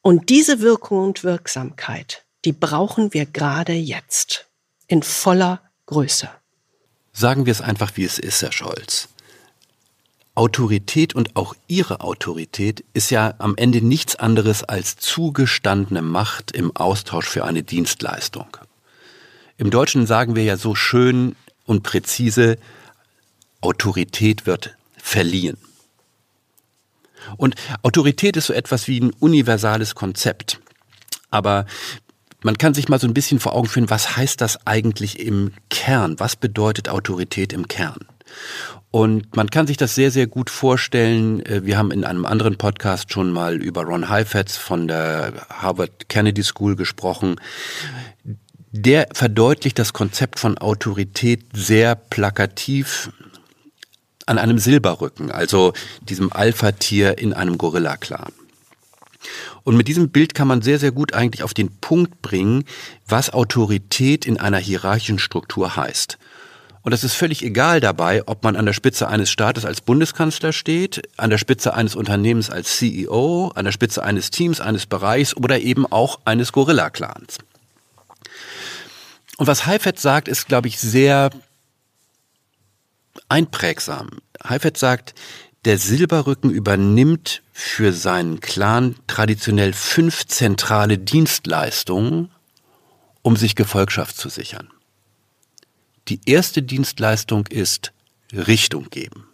S4: Und diese Wirkung und Wirksamkeit, die brauchen wir gerade jetzt in voller Größe.
S5: Sagen wir es einfach, wie es ist, Herr Scholz. Autorität und auch Ihre Autorität ist ja am Ende nichts anderes als zugestandene Macht im Austausch für eine Dienstleistung. Im Deutschen sagen wir ja so schön und präzise, Autorität wird verliehen. Und Autorität ist so etwas wie ein universales Konzept. Aber man kann sich mal so ein bisschen vor Augen führen, was heißt das eigentlich im Kern? Was bedeutet Autorität im Kern? Und man kann sich das sehr, sehr gut vorstellen. Äh, wir haben in einem anderen Podcast schon mal über Ron Heifetz von der Harvard Kennedy School gesprochen der verdeutlicht das Konzept von Autorität sehr plakativ an einem Silberrücken, also diesem Alpha-Tier in einem Gorilla-Clan. Und mit diesem Bild kann man sehr, sehr gut eigentlich auf den Punkt bringen, was Autorität in einer hierarchischen Struktur heißt. Und es ist völlig egal dabei, ob man an der Spitze eines Staates als Bundeskanzler steht, an der Spitze eines Unternehmens als CEO, an der Spitze eines Teams, eines Bereichs oder eben auch eines Gorilla-Clans. Und was Heifetz sagt, ist, glaube ich, sehr einprägsam. Heifetz sagt, der Silberrücken übernimmt für seinen Clan traditionell fünf zentrale Dienstleistungen, um sich Gefolgschaft zu sichern. Die erste Dienstleistung ist Richtung geben.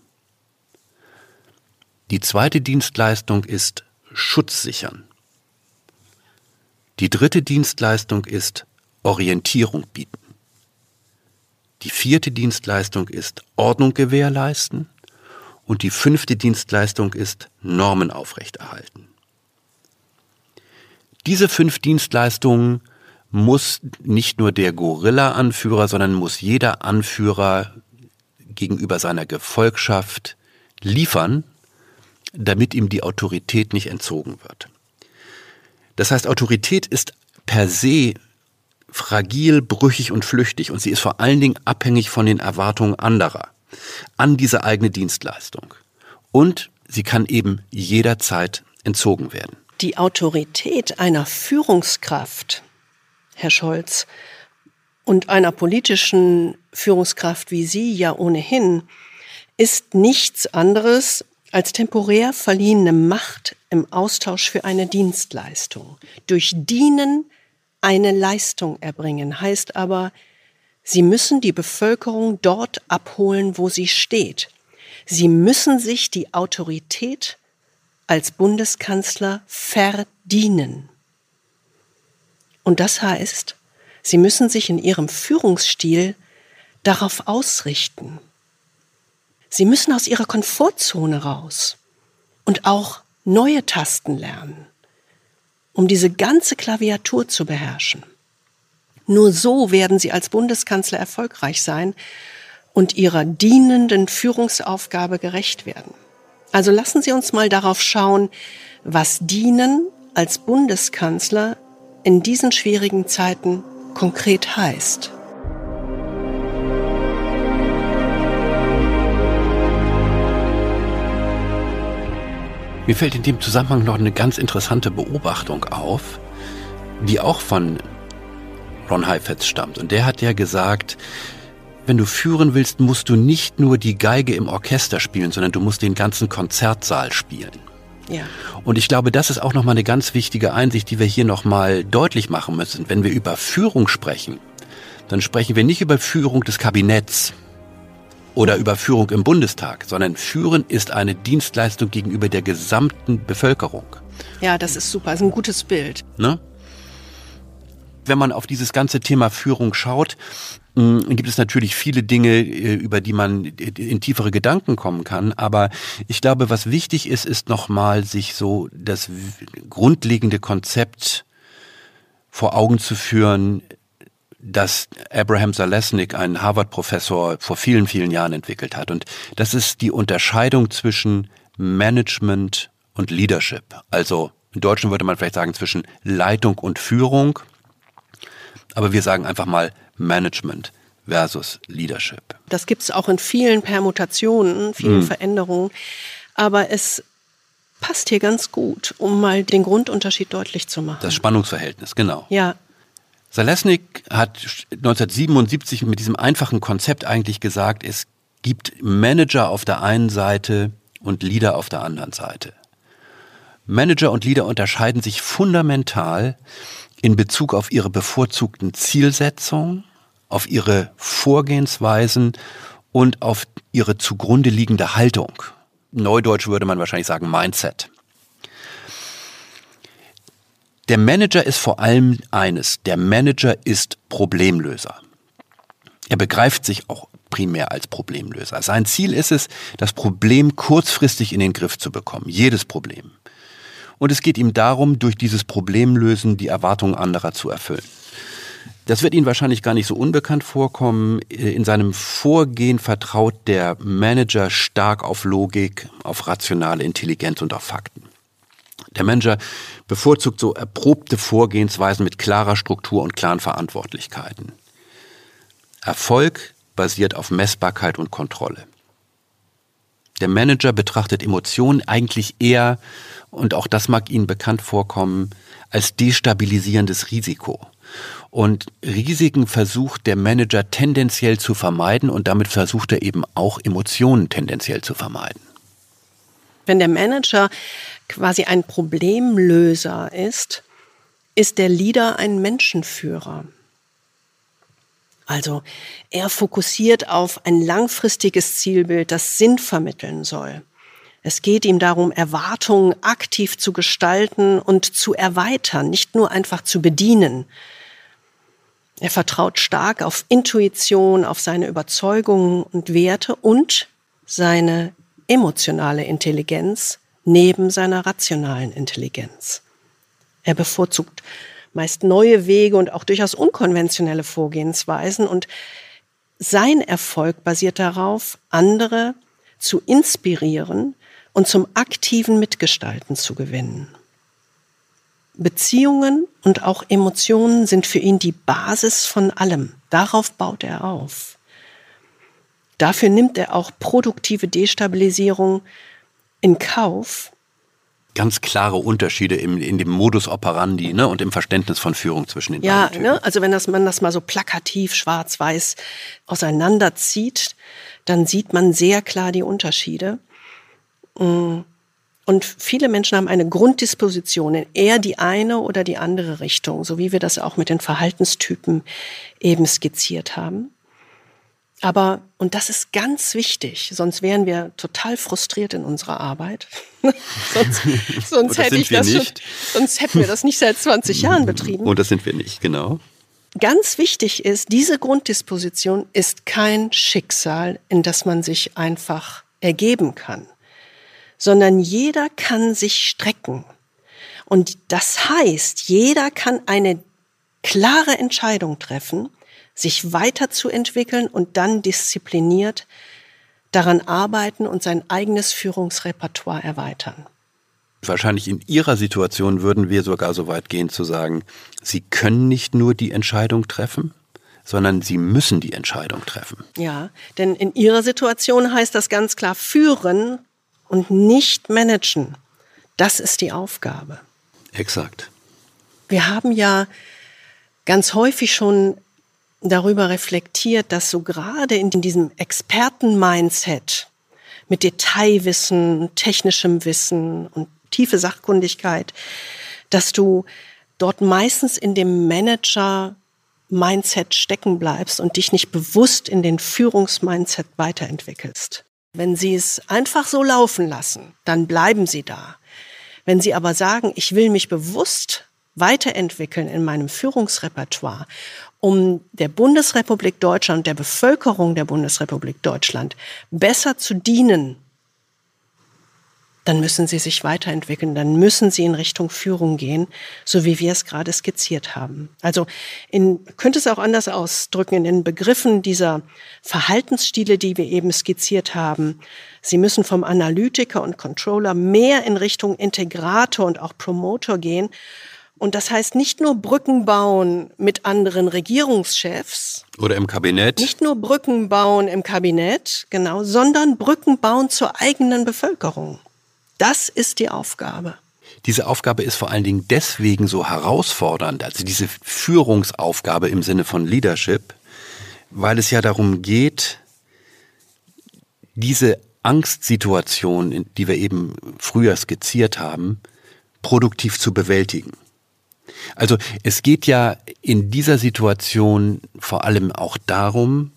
S5: Die zweite Dienstleistung ist Schutz sichern. Die dritte Dienstleistung ist Orientierung bieten. Die vierte Dienstleistung ist Ordnung gewährleisten und die fünfte Dienstleistung ist Normen aufrechterhalten. Diese fünf Dienstleistungen muss nicht nur der Gorilla-Anführer, sondern muss jeder Anführer gegenüber seiner Gefolgschaft liefern, damit ihm die Autorität nicht entzogen wird. Das heißt, Autorität ist per se fragil, brüchig und flüchtig und sie ist vor allen Dingen abhängig von den Erwartungen anderer an diese eigene Dienstleistung. Und sie kann eben jederzeit entzogen werden.
S4: Die Autorität einer Führungskraft, Herr Scholz, und einer politischen Führungskraft wie Sie ja ohnehin, ist nichts anderes als temporär verliehene Macht im Austausch für eine Dienstleistung. Durch Dienen eine Leistung erbringen, heißt aber, sie müssen die Bevölkerung dort abholen, wo sie steht. Sie müssen sich die Autorität als Bundeskanzler verdienen. Und das heißt, sie müssen sich in ihrem Führungsstil darauf ausrichten. Sie müssen aus ihrer Komfortzone raus und auch neue Tasten lernen um diese ganze Klaviatur zu beherrschen. Nur so werden sie als Bundeskanzler erfolgreich sein und ihrer dienenden Führungsaufgabe gerecht werden. Also lassen Sie uns mal darauf schauen, was dienen, als Bundeskanzler in diesen schwierigen Zeiten konkret heißt.
S5: Mir fällt in dem Zusammenhang noch eine ganz interessante Beobachtung auf, die auch von Ron Heifetz stammt. Und der hat ja gesagt, wenn du führen willst, musst du nicht nur die Geige im Orchester spielen, sondern du musst den ganzen Konzertsaal spielen. Ja. Und ich glaube, das ist auch nochmal eine ganz wichtige Einsicht, die wir hier nochmal deutlich machen müssen. Wenn wir über Führung sprechen, dann sprechen wir nicht über Führung des Kabinetts, oder Überführung im Bundestag, sondern Führen ist eine Dienstleistung gegenüber der gesamten Bevölkerung.
S4: Ja, das ist super, das ist ein gutes Bild.
S5: Ne? Wenn man auf dieses ganze Thema Führung schaut, hm, gibt es natürlich viele Dinge, äh, über die man in tiefere Gedanken kommen kann. Aber ich glaube, was wichtig ist, ist nochmal sich so das grundlegende Konzept vor Augen zu führen, das Abraham Zalesnik, ein Harvard-Professor, vor vielen, vielen Jahren entwickelt hat. Und das ist die Unterscheidung zwischen Management und Leadership. Also in Deutschen würde man vielleicht sagen zwischen Leitung und Führung. Aber wir sagen einfach mal Management versus Leadership.
S4: Das gibt es auch in vielen Permutationen, vielen hm. Veränderungen. Aber es passt hier ganz gut, um mal den Grundunterschied deutlich zu machen.
S5: Das Spannungsverhältnis, genau.
S4: Ja,
S5: Salesnik hat 1977 mit diesem einfachen Konzept eigentlich gesagt, es gibt Manager auf der einen Seite und Leader auf der anderen Seite. Manager und Leader unterscheiden sich fundamental in Bezug auf ihre bevorzugten Zielsetzungen, auf ihre Vorgehensweisen und auf ihre zugrunde liegende Haltung. Neudeutsch würde man wahrscheinlich sagen Mindset. Der Manager ist vor allem eines. Der Manager ist Problemlöser. Er begreift sich auch primär als Problemlöser. Sein Ziel ist es, das Problem kurzfristig in den Griff zu bekommen. Jedes Problem. Und es geht ihm darum, durch dieses Problemlösen die Erwartungen anderer zu erfüllen. Das wird Ihnen wahrscheinlich gar nicht so unbekannt vorkommen. In seinem Vorgehen vertraut der Manager stark auf Logik, auf rationale Intelligenz und auf Fakten. Der Manager bevorzugt so erprobte Vorgehensweisen mit klarer Struktur und klaren Verantwortlichkeiten. Erfolg basiert auf Messbarkeit und Kontrolle. Der Manager betrachtet Emotionen eigentlich eher, und auch das mag Ihnen bekannt vorkommen, als destabilisierendes Risiko. Und Risiken versucht der Manager tendenziell zu vermeiden und damit versucht er eben auch Emotionen tendenziell zu vermeiden.
S4: Wenn der Manager quasi ein Problemlöser ist, ist der Leader ein Menschenführer. Also er fokussiert auf ein langfristiges Zielbild, das Sinn vermitteln soll. Es geht ihm darum, Erwartungen aktiv zu gestalten und zu erweitern, nicht nur einfach zu bedienen. Er vertraut stark auf Intuition, auf seine Überzeugungen und Werte und seine emotionale Intelligenz, neben seiner rationalen Intelligenz. Er bevorzugt meist neue Wege und auch durchaus unkonventionelle Vorgehensweisen und sein Erfolg basiert darauf, andere zu inspirieren und zum aktiven Mitgestalten zu gewinnen. Beziehungen und auch Emotionen sind für ihn die Basis von allem. Darauf baut er auf. Dafür nimmt er auch produktive Destabilisierung in Kauf.
S5: Ganz klare Unterschiede im, in dem Modus operandi ne, und im Verständnis von Führung zwischen den
S4: ja, beiden. Ja, ne, also wenn das, man das mal so plakativ schwarz-weiß auseinanderzieht, dann sieht man sehr klar die Unterschiede. Mm. Und viele Menschen haben eine Grunddisposition in eher die eine oder die andere Richtung, so wie wir das auch mit den Verhaltenstypen eben skizziert haben. Aber, und das ist ganz wichtig, sonst wären wir total frustriert in unserer Arbeit. sonst, sonst hätte ich das schon, sonst hätten wir das nicht seit 20 Jahren betrieben.
S5: Und das sind wir nicht, genau.
S4: Ganz wichtig ist, diese Grunddisposition ist kein Schicksal, in das man sich einfach ergeben kann, sondern jeder kann sich strecken. Und das heißt, jeder kann eine klare Entscheidung treffen, sich weiterzuentwickeln und dann diszipliniert daran arbeiten und sein eigenes Führungsrepertoire erweitern.
S5: Wahrscheinlich in Ihrer Situation würden wir sogar so weit gehen zu sagen, Sie können nicht nur die Entscheidung treffen, sondern Sie müssen die Entscheidung treffen.
S4: Ja, denn in Ihrer Situation heißt das ganz klar führen und nicht managen. Das ist die Aufgabe.
S5: Exakt.
S4: Wir haben ja ganz häufig schon darüber reflektiert, dass so gerade in diesem Experten-Mindset mit Detailwissen, technischem Wissen und tiefe Sachkundigkeit, dass du dort meistens in dem Manager-Mindset stecken bleibst und dich nicht bewusst in den Führungsmindset weiterentwickelst. Wenn sie es einfach so laufen lassen, dann bleiben sie da. Wenn sie aber sagen, ich will mich bewusst weiterentwickeln in meinem Führungsrepertoire, um der Bundesrepublik Deutschland, der Bevölkerung der Bundesrepublik Deutschland besser zu dienen, dann müssen sie sich weiterentwickeln, dann müssen sie in Richtung Führung gehen, so wie wir es gerade skizziert haben. Also in, könnte es auch anders ausdrücken in den Begriffen dieser Verhaltensstile, die wir eben skizziert haben. Sie müssen vom Analytiker und Controller mehr in Richtung Integrator und auch Promoter gehen und das heißt nicht nur Brücken bauen mit anderen Regierungschefs.
S5: Oder im Kabinett.
S4: Nicht nur Brücken bauen im Kabinett, genau, sondern Brücken bauen zur eigenen Bevölkerung. Das ist die Aufgabe.
S5: Diese Aufgabe ist vor allen Dingen deswegen so herausfordernd, also diese Führungsaufgabe im Sinne von Leadership, weil es ja darum geht, diese Angstsituation, die wir eben früher skizziert haben, produktiv zu bewältigen. Also es geht ja in dieser Situation vor allem auch darum,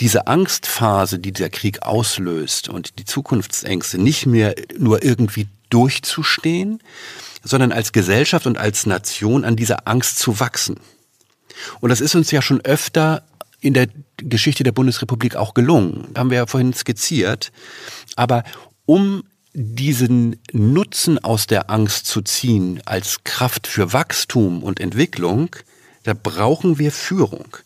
S5: diese Angstphase, die der Krieg auslöst und die Zukunftsängste nicht mehr nur irgendwie durchzustehen, sondern als Gesellschaft und als Nation an dieser Angst zu wachsen. Und das ist uns ja schon öfter in der Geschichte der Bundesrepublik auch gelungen. Haben wir ja vorhin skizziert. Aber um diesen Nutzen aus der Angst zu ziehen als Kraft für Wachstum und Entwicklung, da brauchen wir Führung.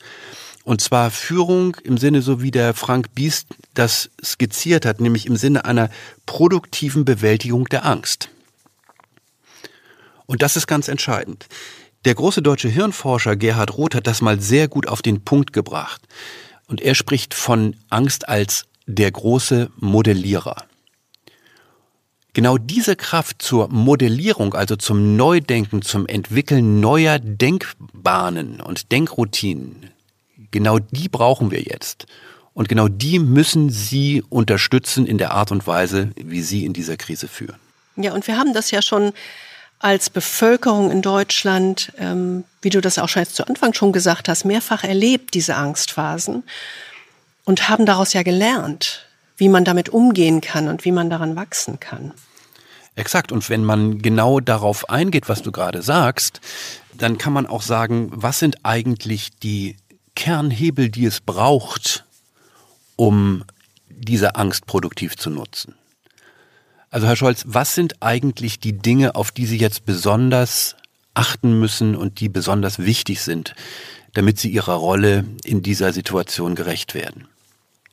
S5: Und zwar Führung im Sinne, so wie der Frank Biest das skizziert hat, nämlich im Sinne einer produktiven Bewältigung der Angst. Und das ist ganz entscheidend. Der große deutsche Hirnforscher Gerhard Roth hat das mal sehr gut auf den Punkt gebracht. Und er spricht von Angst als der große Modellierer. Genau diese Kraft zur Modellierung, also zum Neudenken, zum Entwickeln neuer Denkbahnen und Denkroutinen, genau die brauchen wir jetzt. Und genau die müssen Sie unterstützen in der Art und Weise, wie Sie in dieser Krise führen.
S4: Ja, und wir haben das ja schon als Bevölkerung in Deutschland, ähm, wie du das auch schon jetzt zu Anfang schon gesagt hast, mehrfach erlebt, diese Angstphasen, und haben daraus ja gelernt wie man damit umgehen kann und wie man daran wachsen kann.
S5: Exakt. Und wenn man genau darauf eingeht, was du gerade sagst, dann kann man auch sagen, was sind eigentlich die Kernhebel, die es braucht, um diese Angst produktiv zu nutzen. Also Herr Scholz, was sind eigentlich die Dinge, auf die Sie jetzt besonders achten müssen und die besonders wichtig sind, damit Sie Ihrer Rolle in dieser Situation gerecht werden?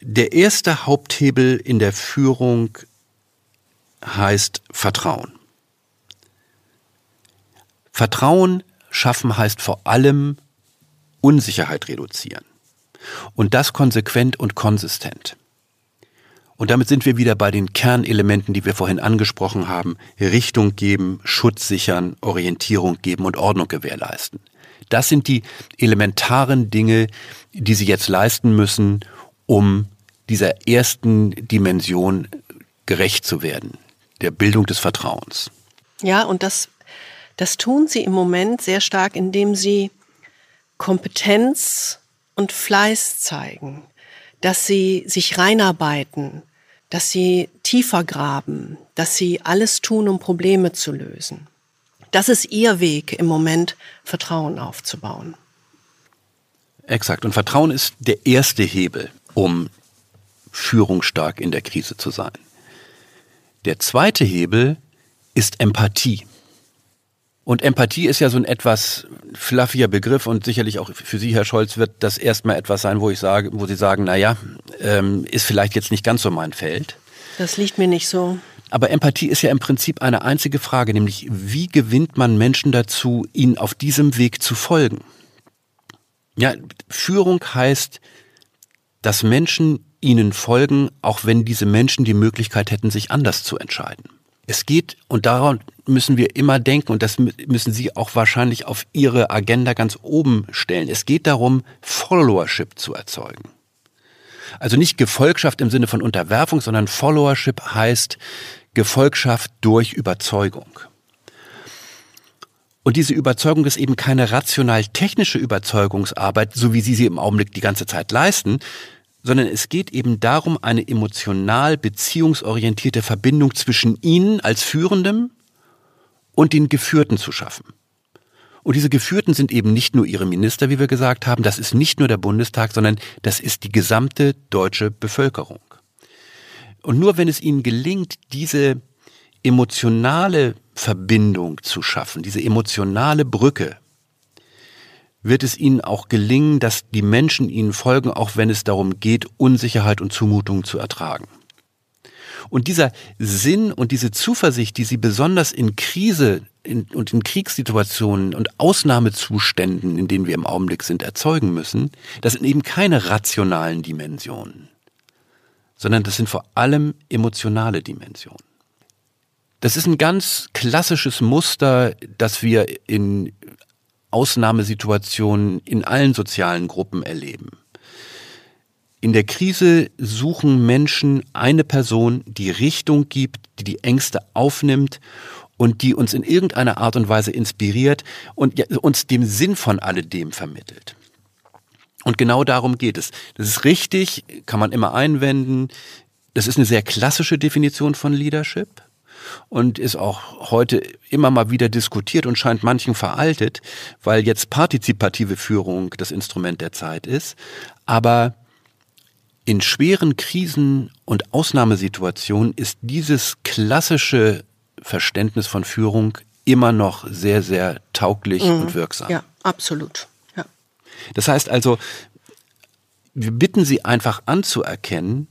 S5: Der erste Haupthebel in der Führung heißt Vertrauen. Vertrauen schaffen heißt vor allem Unsicherheit reduzieren. Und das konsequent und konsistent. Und damit sind wir wieder bei den Kernelementen, die wir vorhin angesprochen haben. Richtung geben, Schutz sichern, Orientierung geben und Ordnung gewährleisten. Das sind die elementaren Dinge, die Sie jetzt leisten müssen, um dieser ersten Dimension gerecht zu werden, der Bildung des Vertrauens.
S4: Ja, und das, das tun sie im Moment sehr stark, indem sie Kompetenz und Fleiß zeigen, dass sie sich reinarbeiten, dass sie tiefer graben, dass sie alles tun, um Probleme zu lösen. Das ist ihr Weg im Moment, Vertrauen aufzubauen.
S5: Exakt. Und Vertrauen ist der erste Hebel, um führungsstark in der Krise zu sein. Der zweite Hebel ist Empathie. Und Empathie ist ja so ein etwas fluffier Begriff und sicherlich auch für Sie, Herr Scholz, wird das erstmal etwas sein, wo ich sage, wo Sie sagen, naja, ähm, ist vielleicht jetzt nicht ganz so mein Feld.
S4: Das liegt mir nicht so.
S5: Aber Empathie ist ja im Prinzip eine einzige Frage, nämlich wie gewinnt man Menschen dazu, ihnen auf diesem Weg zu folgen? Ja, Führung heißt, dass Menschen ihnen folgen, auch wenn diese Menschen die Möglichkeit hätten, sich anders zu entscheiden. Es geht, und daran müssen wir immer denken, und das müssen Sie auch wahrscheinlich auf Ihre Agenda ganz oben stellen. Es geht darum, Followership zu erzeugen. Also nicht Gefolgschaft im Sinne von Unterwerfung, sondern Followership heißt Gefolgschaft durch Überzeugung. Und diese Überzeugung ist eben keine rational-technische Überzeugungsarbeit, so wie Sie sie im Augenblick die ganze Zeit leisten, sondern es geht eben darum, eine emotional beziehungsorientierte Verbindung zwischen Ihnen als Führendem und den Geführten zu schaffen. Und diese Geführten sind eben nicht nur ihre Minister, wie wir gesagt haben, das ist nicht nur der Bundestag, sondern das ist die gesamte deutsche Bevölkerung. Und nur wenn es ihnen gelingt, diese emotionale Verbindung zu schaffen, diese emotionale Brücke, wird es ihnen auch gelingen, dass die Menschen ihnen folgen, auch wenn es darum geht, Unsicherheit und Zumutung zu ertragen. Und dieser Sinn und diese Zuversicht, die sie besonders in Krise in, und in Kriegssituationen und Ausnahmezuständen, in denen wir im Augenblick sind, erzeugen müssen, das sind eben keine rationalen Dimensionen, sondern das sind vor allem emotionale Dimensionen. Das ist ein ganz klassisches Muster, das wir in Ausnahmesituationen in allen sozialen Gruppen erleben. In der Krise suchen Menschen eine Person, die Richtung gibt, die die Ängste aufnimmt und die uns in irgendeiner Art und Weise inspiriert und uns dem Sinn von alledem vermittelt. Und genau darum geht es. Das ist richtig, kann man immer einwenden. Das ist eine sehr klassische Definition von Leadership und ist auch heute immer mal wieder diskutiert und scheint manchen veraltet, weil jetzt partizipative Führung das Instrument der Zeit ist. Aber in schweren Krisen und Ausnahmesituationen ist dieses klassische Verständnis von Führung immer noch sehr, sehr tauglich mhm. und wirksam.
S4: Ja, absolut. Ja.
S5: Das heißt also, wir bitten Sie einfach anzuerkennen,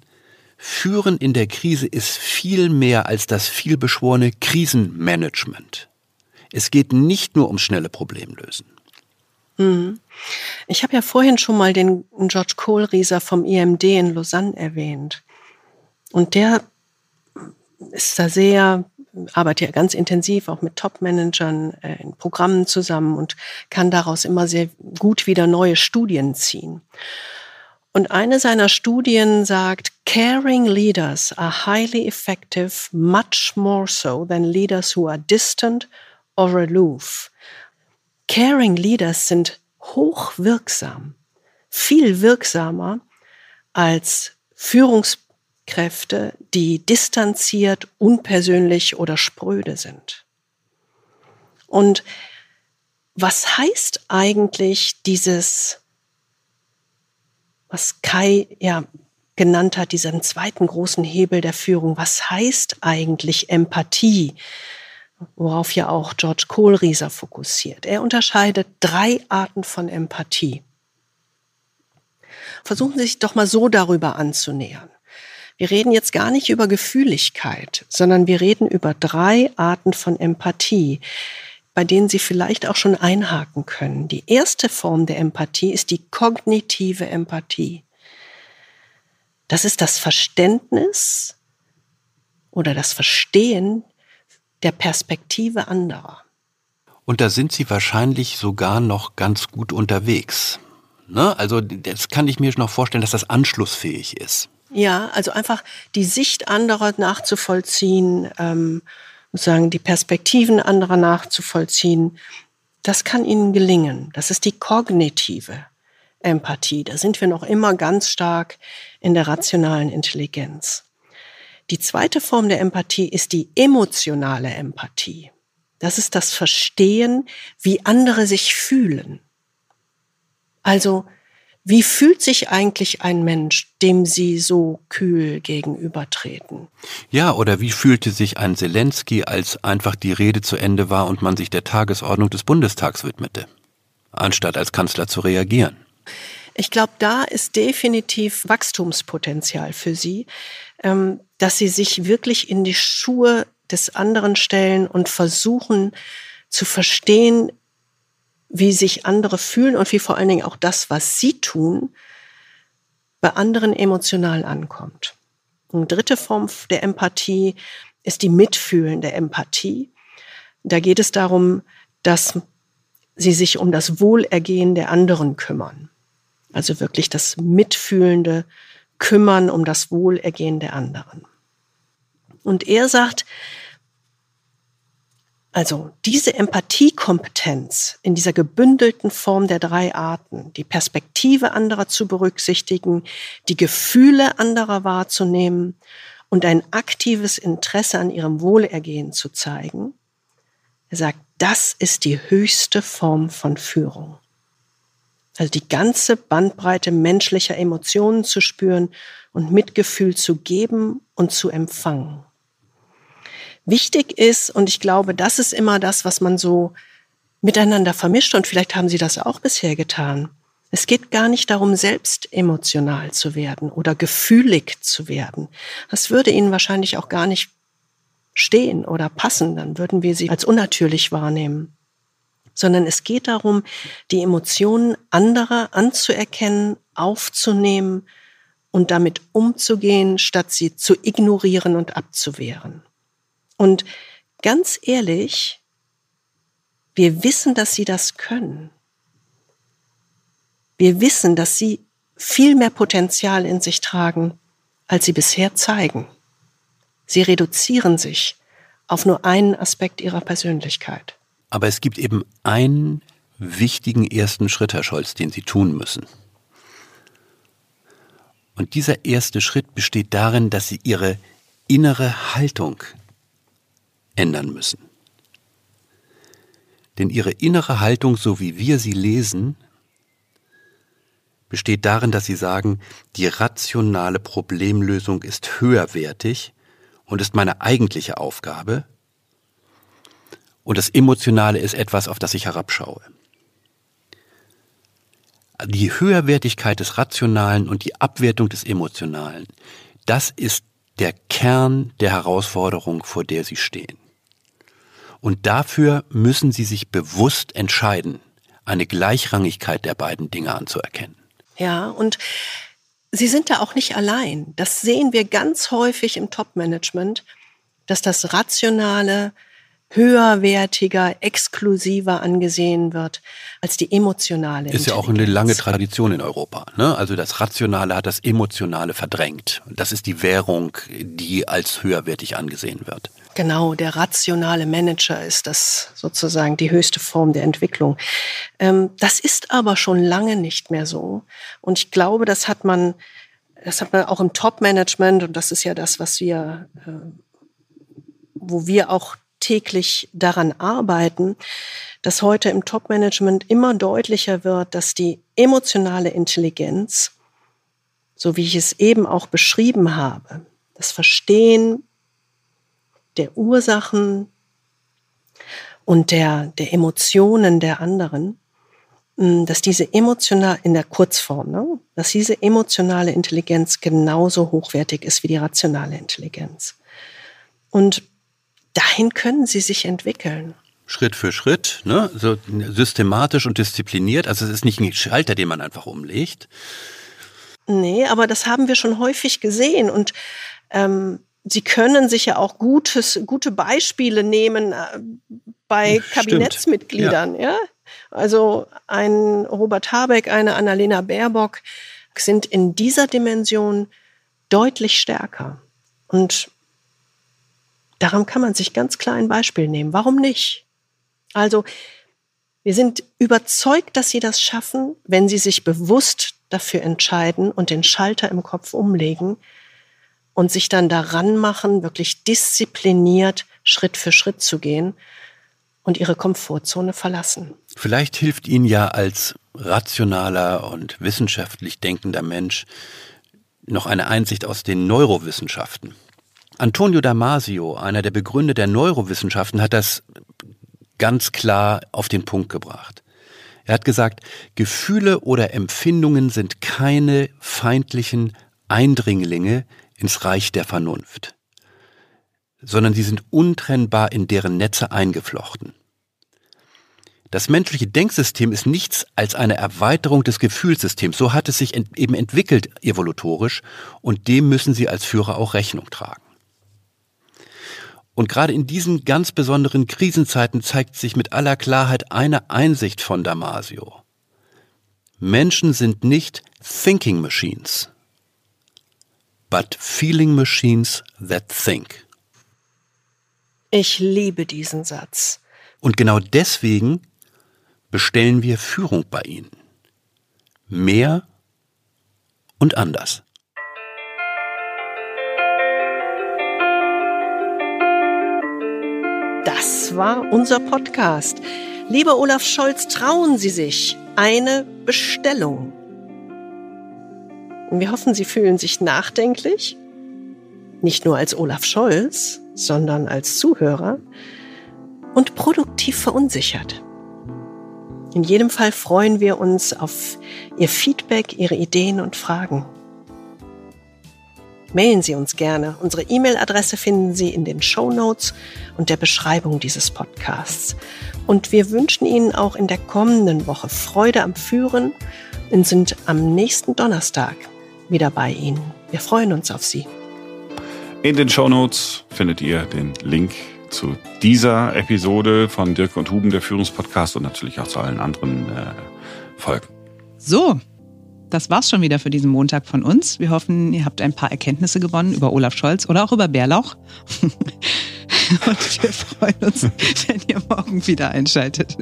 S5: Führen in der Krise ist viel mehr als das vielbeschworene Krisenmanagement. Es geht nicht nur um schnelle Problemlösen.
S4: Mhm. Ich habe ja vorhin schon mal den George Kohlrieser vom IMD in Lausanne erwähnt. Und der ist da sehr arbeite ja ganz intensiv auch mit Top-Managern äh, in Programmen zusammen und kann daraus immer sehr gut wieder neue Studien ziehen. Und eine seiner Studien sagt, caring leaders are highly effective, much more so than leaders who are distant or aloof. Caring leaders sind hochwirksam, viel wirksamer als Führungs Kräfte, die distanziert, unpersönlich oder spröde sind. Und was heißt eigentlich dieses, was Kai ja genannt hat, diesen zweiten großen Hebel der Führung? Was heißt eigentlich Empathie? Worauf ja auch George Kohlrieser fokussiert. Er unterscheidet drei Arten von Empathie. Versuchen Sie sich doch mal so darüber anzunähern. Wir reden jetzt gar nicht über Gefühligkeit, sondern wir reden über drei Arten von Empathie, bei denen Sie vielleicht auch schon einhaken können. Die erste Form der Empathie ist die kognitive Empathie. Das ist das Verständnis oder das Verstehen der Perspektive anderer.
S5: Und da sind Sie wahrscheinlich sogar noch ganz gut unterwegs. Ne? Also das kann ich mir noch vorstellen, dass das anschlussfähig ist.
S4: Ja, also einfach die Sicht anderer nachzuvollziehen, ähm, sozusagen die Perspektiven anderer nachzuvollziehen, das kann ihnen gelingen. Das ist die kognitive Empathie. Da sind wir noch immer ganz stark in der rationalen Intelligenz. Die zweite Form der Empathie ist die emotionale Empathie. Das ist das Verstehen, wie andere sich fühlen. Also wie fühlt sich eigentlich ein Mensch, dem Sie so kühl gegenübertreten?
S5: Ja, oder wie fühlte sich ein Zelensky, als einfach die Rede zu Ende war und man sich der Tagesordnung des Bundestags widmete, anstatt als Kanzler zu reagieren?
S4: Ich glaube, da ist definitiv Wachstumspotenzial für Sie, ähm, dass Sie sich wirklich in die Schuhe des anderen stellen und versuchen zu verstehen, wie sich andere fühlen und wie vor allen Dingen auch das, was Sie tun, bei anderen emotional ankommt. Eine dritte Form der Empathie ist die mitfühlende Empathie. Da geht es darum, dass sie sich um das Wohlergehen der anderen kümmern. Also wirklich das mitfühlende Kümmern um das Wohlergehen der anderen. Und er sagt, also diese Empathiekompetenz in dieser gebündelten Form der drei Arten, die Perspektive anderer zu berücksichtigen, die Gefühle anderer wahrzunehmen und ein aktives Interesse an ihrem Wohlergehen zu zeigen, er sagt, das ist die höchste Form von Führung. Also die ganze Bandbreite menschlicher Emotionen zu spüren und Mitgefühl zu geben und zu empfangen. Wichtig ist, und ich glaube, das ist immer das, was man so miteinander vermischt, und vielleicht haben Sie das auch bisher getan. Es geht gar nicht darum, selbst emotional zu werden oder gefühlig zu werden. Das würde Ihnen wahrscheinlich auch gar nicht stehen oder passen, dann würden wir sie als unnatürlich wahrnehmen. Sondern es geht darum, die Emotionen anderer anzuerkennen, aufzunehmen und damit umzugehen, statt sie zu ignorieren und abzuwehren. Und ganz ehrlich, wir wissen, dass sie das können. Wir wissen, dass sie viel mehr Potenzial in sich tragen, als sie bisher zeigen. Sie reduzieren sich auf nur einen Aspekt ihrer Persönlichkeit.
S5: Aber es gibt eben einen wichtigen ersten Schritt, Herr Scholz, den Sie tun müssen. Und dieser erste Schritt besteht darin, dass Sie Ihre innere Haltung ändern müssen. Denn ihre innere Haltung, so wie wir sie lesen, besteht darin, dass sie sagen, die rationale Problemlösung ist höherwertig und ist meine eigentliche Aufgabe und das Emotionale ist etwas, auf das ich herabschaue. Die Höherwertigkeit des Rationalen und die Abwertung des Emotionalen, das ist der Kern der Herausforderung, vor der Sie stehen. Und dafür müssen sie sich bewusst entscheiden, eine Gleichrangigkeit der beiden Dinge anzuerkennen.
S4: Ja, und sie sind da auch nicht allein. Das sehen wir ganz häufig im Top-Management, dass das Rationale höherwertiger, exklusiver angesehen wird als die emotionale.
S5: Ist ja auch eine lange Tradition in Europa. Ne? Also das Rationale hat das Emotionale verdrängt. Das ist die Währung, die als höherwertig angesehen wird.
S4: Genau, der rationale Manager ist das sozusagen die höchste Form der Entwicklung. Ähm, das ist aber schon lange nicht mehr so. Und ich glaube, das hat man, das hat man auch im Top-Management und das ist ja das, was wir, äh, wo wir auch täglich daran arbeiten, dass heute im Top-Management immer deutlicher wird, dass die emotionale Intelligenz, so wie ich es eben auch beschrieben habe, das Verstehen der Ursachen und der, der Emotionen der anderen, mm, dass diese emotional, in der Kurzform, ne, dass diese emotionale Intelligenz genauso hochwertig ist wie die rationale Intelligenz. Und dahin können sie sich entwickeln.
S5: Schritt für Schritt, ne? so systematisch und diszipliniert. Also es ist nicht ein Schalter, den man einfach umlegt.
S4: Nee, aber das haben wir schon häufig gesehen. Und ähm, Sie können sich ja auch gutes, gute Beispiele nehmen äh, bei Kabinettsmitgliedern. Ja. ja. Also ein Robert Habeck, eine Annalena Baerbock sind in dieser Dimension deutlich stärker. Und daran kann man sich ganz klar ein Beispiel nehmen. Warum nicht? Also wir sind überzeugt, dass sie das schaffen, wenn sie sich bewusst dafür entscheiden und den Schalter im Kopf umlegen, und sich dann daran machen, wirklich diszipliniert Schritt für Schritt zu gehen und ihre Komfortzone verlassen.
S5: Vielleicht hilft Ihnen ja als rationaler und wissenschaftlich denkender Mensch noch eine Einsicht aus den Neurowissenschaften. Antonio Damasio, einer der Begründer der Neurowissenschaften, hat das ganz klar auf den Punkt gebracht. Er hat gesagt, Gefühle oder Empfindungen sind keine feindlichen Eindringlinge ins Reich der Vernunft, sondern sie sind untrennbar in deren Netze eingeflochten. Das menschliche Denksystem ist nichts als eine Erweiterung des Gefühlssystems. So hat es sich ent eben entwickelt evolutorisch und dem müssen Sie als Führer auch Rechnung tragen. Und gerade in diesen ganz besonderen Krisenzeiten zeigt sich mit aller Klarheit eine Einsicht von Damasio. Menschen sind nicht Thinking Machines, but Feeling Machines that think.
S4: Ich liebe diesen Satz.
S5: Und genau deswegen bestellen wir Führung bei Ihnen. Mehr und anders.
S4: Das war unser Podcast. Lieber Olaf Scholz, trauen Sie sich eine Bestellung. Wir hoffen, Sie fühlen sich nachdenklich, nicht nur als Olaf Scholz, sondern als Zuhörer und produktiv verunsichert. In jedem Fall freuen wir uns auf Ihr Feedback, Ihre Ideen und Fragen. Mailen Sie uns gerne. Unsere E-Mail-Adresse finden Sie in den Show Notes und der Beschreibung dieses Podcasts. Und wir wünschen Ihnen auch in der kommenden Woche Freude am Führen und sind am nächsten Donnerstag wieder bei Ihnen. Wir freuen uns auf Sie.
S2: In den Show Notes findet ihr den Link zu dieser Episode von Dirk und Huben, der Führungspodcast und natürlich auch zu allen anderen äh, Folgen.
S1: So, das war's schon wieder für diesen Montag von uns. Wir hoffen, ihr habt ein paar Erkenntnisse gewonnen über Olaf Scholz oder auch über Bärlauch. Und wir freuen uns, wenn ihr morgen wieder einschaltet.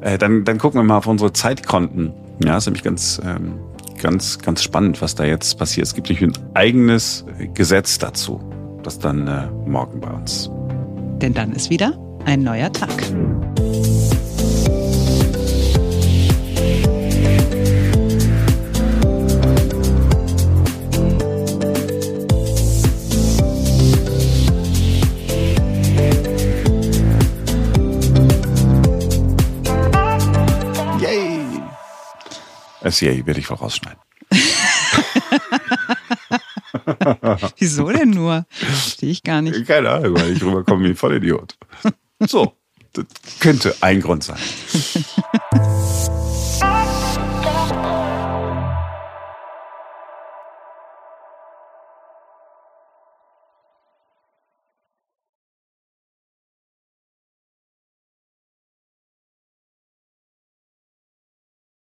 S2: Äh, dann, dann gucken wir mal auf unsere Zeitkonten. Ja, ist nämlich ganz, ähm, ganz, ganz spannend, was da jetzt passiert. Es gibt nämlich ein eigenes Gesetz dazu. Das dann äh, morgen bei uns.
S1: Denn dann ist wieder ein neuer Tag.
S2: Das Yay werde ich vorausschneiden.
S1: Wieso denn nur? Verstehe ich gar nicht.
S2: Keine Ahnung, weil ich rüberkomme wie ein Vollidiot. So, das könnte ein Grund sein.